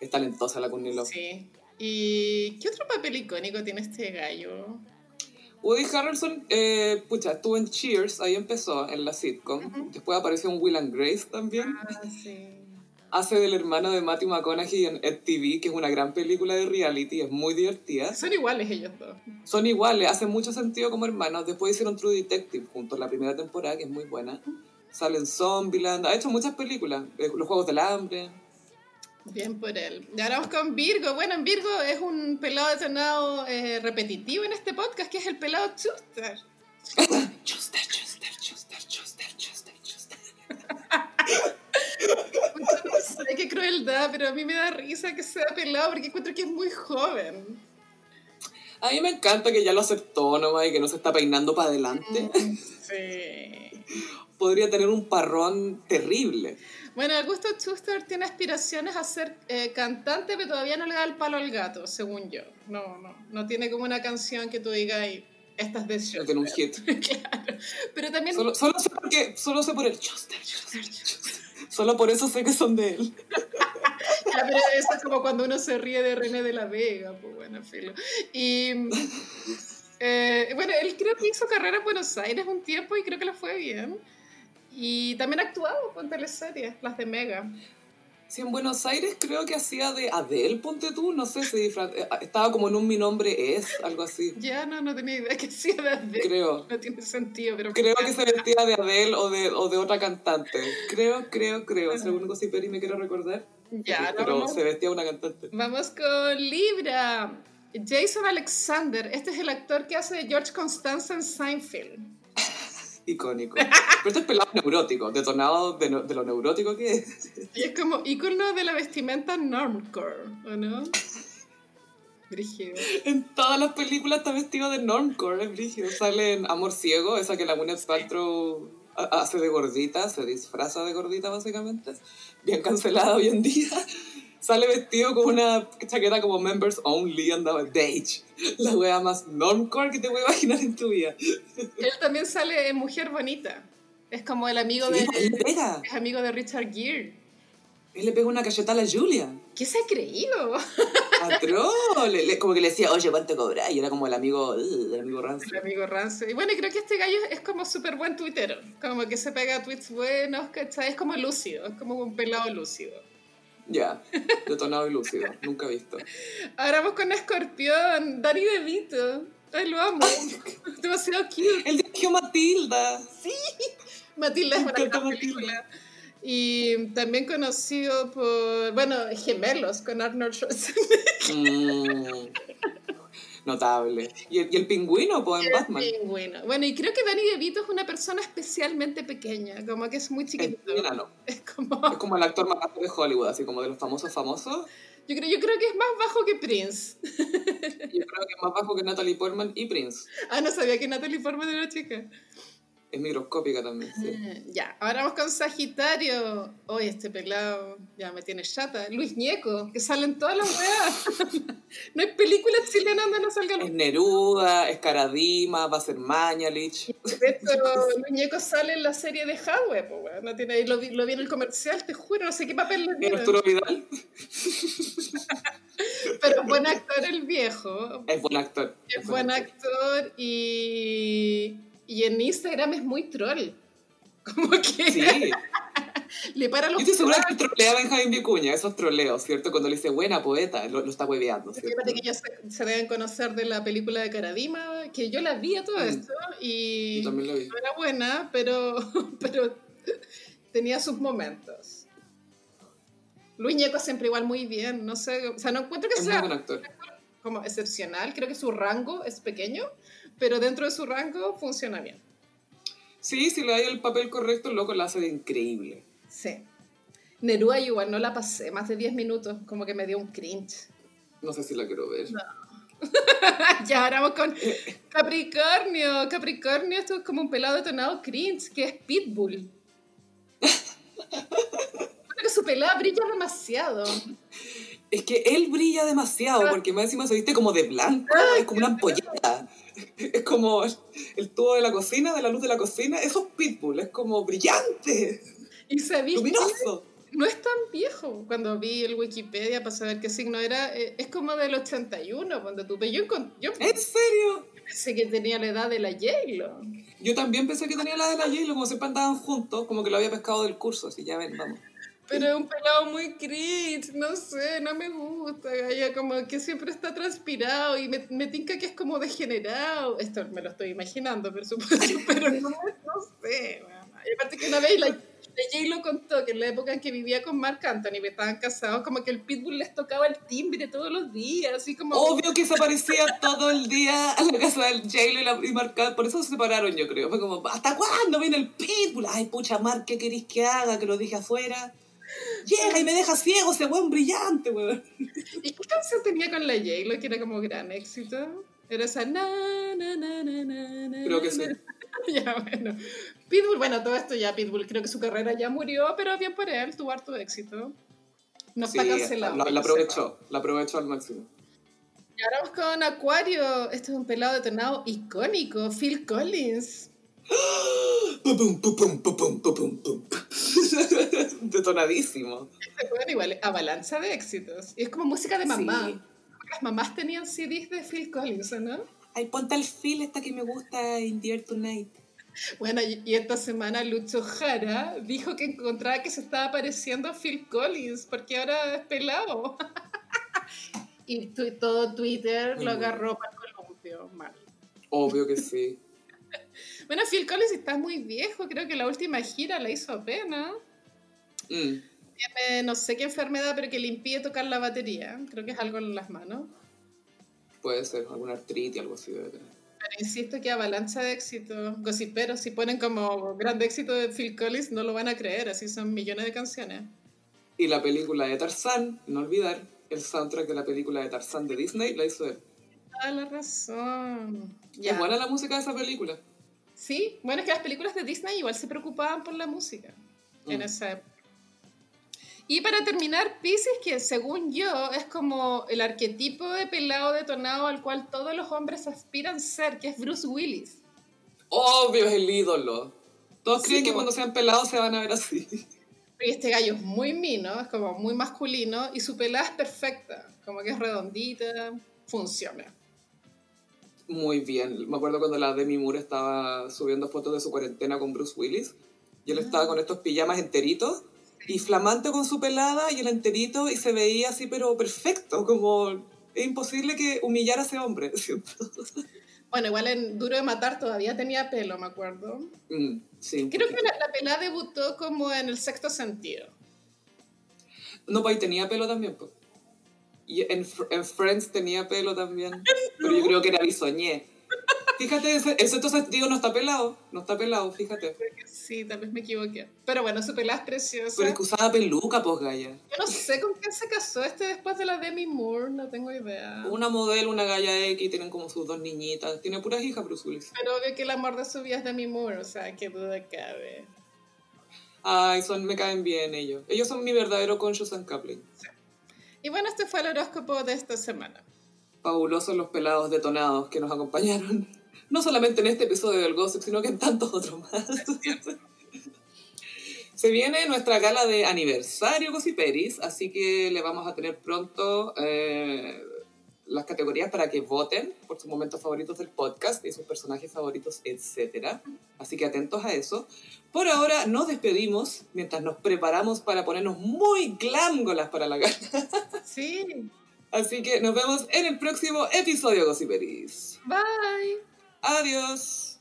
Es talentosa la Courtney Love. Sí. ¿Y qué otro papel icónico tiene este gallo? Woody Harrelson, eh, pucha, estuvo en Cheers, ahí empezó, en la sitcom. Después apareció en Will and Grace también. Ah, sí. Hace del hermano de Matthew McConaughey en Ed TV, que es una gran película de reality, es muy divertida. Son iguales ellos dos. Son iguales, hacen mucho sentido como hermanos. Después hicieron True Detective juntos, la primera temporada, que es muy buena. Salen Zombieland, ha hecho muchas películas. eh, Los Juegos del Hambre. Bien por él. Y ahora vamos con Virgo. Bueno, en Virgo es un pelado detonado eh, repetitivo en este podcast, que es el pelado Chuster. Chuster, Chuster, Chuster, Chuster, Chuster, Chuster. No sé qué crueldad, pero a mí me da risa que sea pelado porque encuentro que es muy joven. A mí me encanta que ya lo aceptó nomás y que no se está peinando para adelante. Sí. Podría tener un parrón terrible. Bueno, Augusto Schuster tiene aspiraciones a ser eh, cantante, pero todavía no le da el palo al gato, según yo. No, no, no tiene como una canción que tú digas, "Ay, Esta es de No Schuster. tiene un hit. claro. Pero también... Solo, solo sé porque, solo sé por el Chuster, Chuster, Chuster. Solo por eso sé que son de él. Ya, pero eso es como cuando uno se ríe de René de la Vega, pues bueno, filo. Y eh, bueno, él creo que hizo carrera en Buenos Aires un tiempo y creo que le fue bien. Y también ha actuado con teleseries, las de Mega. Sí, en Buenos Aires creo que hacía de Adele, ponte tú, no sé si eh, estaba como en un Mi Nombre Es, algo así, Ya no, no tenía idea que hacía de Adele. creo. No tiene sentido, pero... Creo que se vestía de Adele o de, o de otra cantante. Creo, creo, creo. Es el único Ciperi me quiero recordar. Ya, no, pero vamos, se vestía una cantante. vamos con Libra. Jason Alexander. Este es el actor que hace de George Constanza en Seinfeld. Icónico. Pero este es pelado neurótico, detonado de, no- de lo neurótico que es. Y es como ícono de la vestimenta normcore, ¿o no? Brígido. En todas las películas está vestido de normcore, es brígido. Sale en Amor Ciego, esa que la Gwyneth Paltrow ha- hace de gordita, se disfraza de gordita básicamente. Bien cancelada hoy en día. Sale vestido con una chaqueta como Members Only, andaba Dage. La wea más normcore que te puedes imaginar en tu vida. Él también sale en Mujer Bonita. Es como el amigo de, pues, él le pega. es amigo de Richard Gere. Él le pega una cacheta a la Julia. ¿Qué se ha creído? Le- como que le decía, oye, ¿cuánto cobras? Y era como el amigo, el amigo El rancio. amigo Rance. Y bueno, creo que este gallo es como súper buen tuitero. Como que se pega tweets buenos, ¿cachai? Es como lúcido, es como un pelado lúcido. Ya, detonado y lúcido. Nunca visto. Ahora vamos con Escorpión, Danny DeVito. Ay, lo amo. Demasiado cute. Él dirigió Matilda. Matilda es una gran película. Y también conocido por, bueno, Gemelos con Arnold Schwarzenegger. Mm, notable. ¿Y el, y el pingüino, pues, en Batman. Sí, bueno. bueno, y creo que Danny DeVito es una persona especialmente pequeña, como que es muy chiquitito. Es como, Es como el actor más bajo de Hollywood, así como de los famosos famosos. yo creo, yo creo que es más bajo que Prince. Yo creo que es más bajo que Natalie Portman y Prince. Ah, no sabía que Natalie Portman era chica. Es microscópica también, sí. Eh, Ya, ahora vamos con Sagitario. Oye, este pelado ya me tiene chata. Luis Ñeco, que salen todas las weas. no hay películas chilenas donde no salga Es Neruda, es Caradima, va a ser Mañalich. De hecho, Luis Ñeco sale en la serie de Hadwe, pues. No tiene, lo, vi, lo vi en el comercial, te juro, no sé qué papel le dieron. Arturo Vidal Pero buen actor el viejo. es buen actor. Es buen actor y, y en Instagram es muy troll. Como que Sí. le para Yo los estoy segura que trolea a Benjamín Vicuña, esos troleos, ¿cierto? Cuando le dice buena poeta, lo, lo está hueveando. Fíjate que ellos se, se deben conocer de la película de Caradima, que yo la vi a todo Mm. esto y Yo también lo vi. no era buena, pero, pero tenía sus momentos. Luis Ñeco siempre igual muy bien, no sé, o sea, no encuentro que Es sea buen actor. como excepcional, creo que su rango es pequeño, pero dentro de su rango funciona bien. Sí, si le da el papel correcto, el loco la hace de increíble. Sí. Neruda igual no la pasé más de 10 minutos, como que me dio un cringe. No sé si la quiero ver. ya, ahora vamos con Capricornio. Capricornio, esto es como un pelado detonado cringe, que es Pitbull. Que su pelada brilla demasiado. Es que él brilla demasiado, porque más encima se viste como de blanco, es como una ampolleta. Como el, tubo de la cocina, de la luz de la cocina, eso es Pitbull, es como brillante, Y se viste, luminoso. no es tan viejo. Cuando vi el Wikipedia para saber qué signo era, eh, es como del 81, cuando tuve. Yo, yo ¿En serio? pensé que tenía la edad de la J-Lo. Yo también pensé que tenía la de la J-Lo, como siempre andaban juntos, como que lo había pescado del curso, así ya ven, vamos. Pero es un pelado muy cringe, no sé, no me gusta, como que siempre está transpirado y me, me tinca que es como degenerado. Esto me lo estoy imaginando, por supuesto, pero no, no sé. mamá. Y aparte que una vez la, Jay lo contó que en la época en que vivía con Marc Anthony, que estaban casados, como que el Pitbull les tocaba el timbre todos los días, así como... Obvio que se aparecía todo el día a la casa del J-Lo y, y Anthony, por eso se separaron yo creo. Fue como, ¿hasta cuándo viene el Pitbull? Ay, pucha, Marc, ¿qué queréis que haga? Que lo dije afuera. Llega y me deja ciego ese weón brillante, weón. ¿Y qué canción tenía con la J-Lo que era como gran éxito? Era esa na, na, na, na, na, na, Creo que sí. ya, bueno. Pitbull, bueno, todo esto ya, Pitbull, creo que su carrera ya murió, pero bien por él, tuvo harto éxito. No Sí, está cancelado. la, la aprovechó, la aprovechó al máximo. Y ahora vamos con Acuario. Este es un pelado detonado icónico, Phil Collins. Pum, pum, pum, pum, pum, pum, pum, pum. Detonadísimo. Este juego igual avalancha de éxitos. Y es como música de mamá. Sí. Las mamás tenían CDs de Phil Collins, ¿o ¿no? Ay, ponte al Phil esta que me gusta In the Air Tonight. Bueno, y y esta semana Lucho Jara dijo que encontraba que se estaba pareciendo a Phil Collins, porque ahora es pelado. y tu- todo Twitter lo agarró para el columpio. Mal. Obvio que sí. Bueno, Phil Collins está muy viejo, creo que la última gira la hizo apenas. Mm. Tiene no sé qué enfermedad, pero que le impide tocar la batería. Creo que es algo en las manos. Puede ser alguna artritis, algo así debe tener. Pero insisto que avalancha de éxito. Gossiperos, si ponen como grande éxito de Phil Collins, no lo van a creer, así son millones de canciones. Y la película de Tarzán, no olvidar, el soundtrack de la película de Tarzán de Disney la hizo él. Toda la razón. Es Ya. buena la música de esa película. Sí, bueno, es que las películas de Disney igual se preocupaban por la música en Mm. esa época. Y para terminar, Pisces, que según yo es como el arquetipo de pelado detonado al cual todos los hombres aspiran ser, que es Bruce Willis. Obvio es el ídolo. Todos Sí, creen que cuando sean pelados se van a ver así. Y este gallo es muy mino, es como muy masculino y su pelada es perfecta, como que es redondita, funciona. Muy bien. Me acuerdo cuando la Demi Moore estaba subiendo fotos de su cuarentena con Bruce Willis. Y él estaba con estos pijamas enteritos. Y flamante con su pelada y el enterito. Y se veía así, pero perfecto. Como es imposible que humillara a ese hombre. siento. Bueno, igual en Duro de Matar todavía tenía pelo, me acuerdo. Mm, sí, Creo que la pelada debutó como en el sexto sentido. No, pues ahí tenía pelo también. Pues. Y en, en Friends tenía pelo también. Pero yo creo que era bisoñé. Fíjate, ese, ese entonces digo, no está pelado. No está pelado, fíjate. Sí, tal vez me equivoqué. Pero bueno, su pelada es preciosa. Pero es que usaba peluca, pues, Gaya. Yo no sé con quién se casó este después de la Demi Moore, no tengo idea. Una modelo, una Gaya X, tienen como sus dos niñitas. Tiene puras hijas Bruce Willis. Pero obvio que el amor de su vida es Demi Moore, o sea, qué duda cabe. Ay, son, me caen bien ellos. Ellos son mi verdadero conscious and coupling. Y bueno, este fue el horóscopo de esta semana. Fabulosos los pelados detonados que nos acompañaron. No solamente en este episodio del Gossip, sino que en tantos otros más. Se viene nuestra gala de aniversario Gossiperis, así que le vamos a tener pronto eh, las categorías para que voten por sus momentos favoritos del podcast y sus personajes favoritos, etc. Así que atentos a eso. Por ahora nos despedimos mientras nos preparamos para ponernos muy glángolas para la gala. Sí, Así que nos vemos en el próximo episodio Gossiperis. bye. Adiós.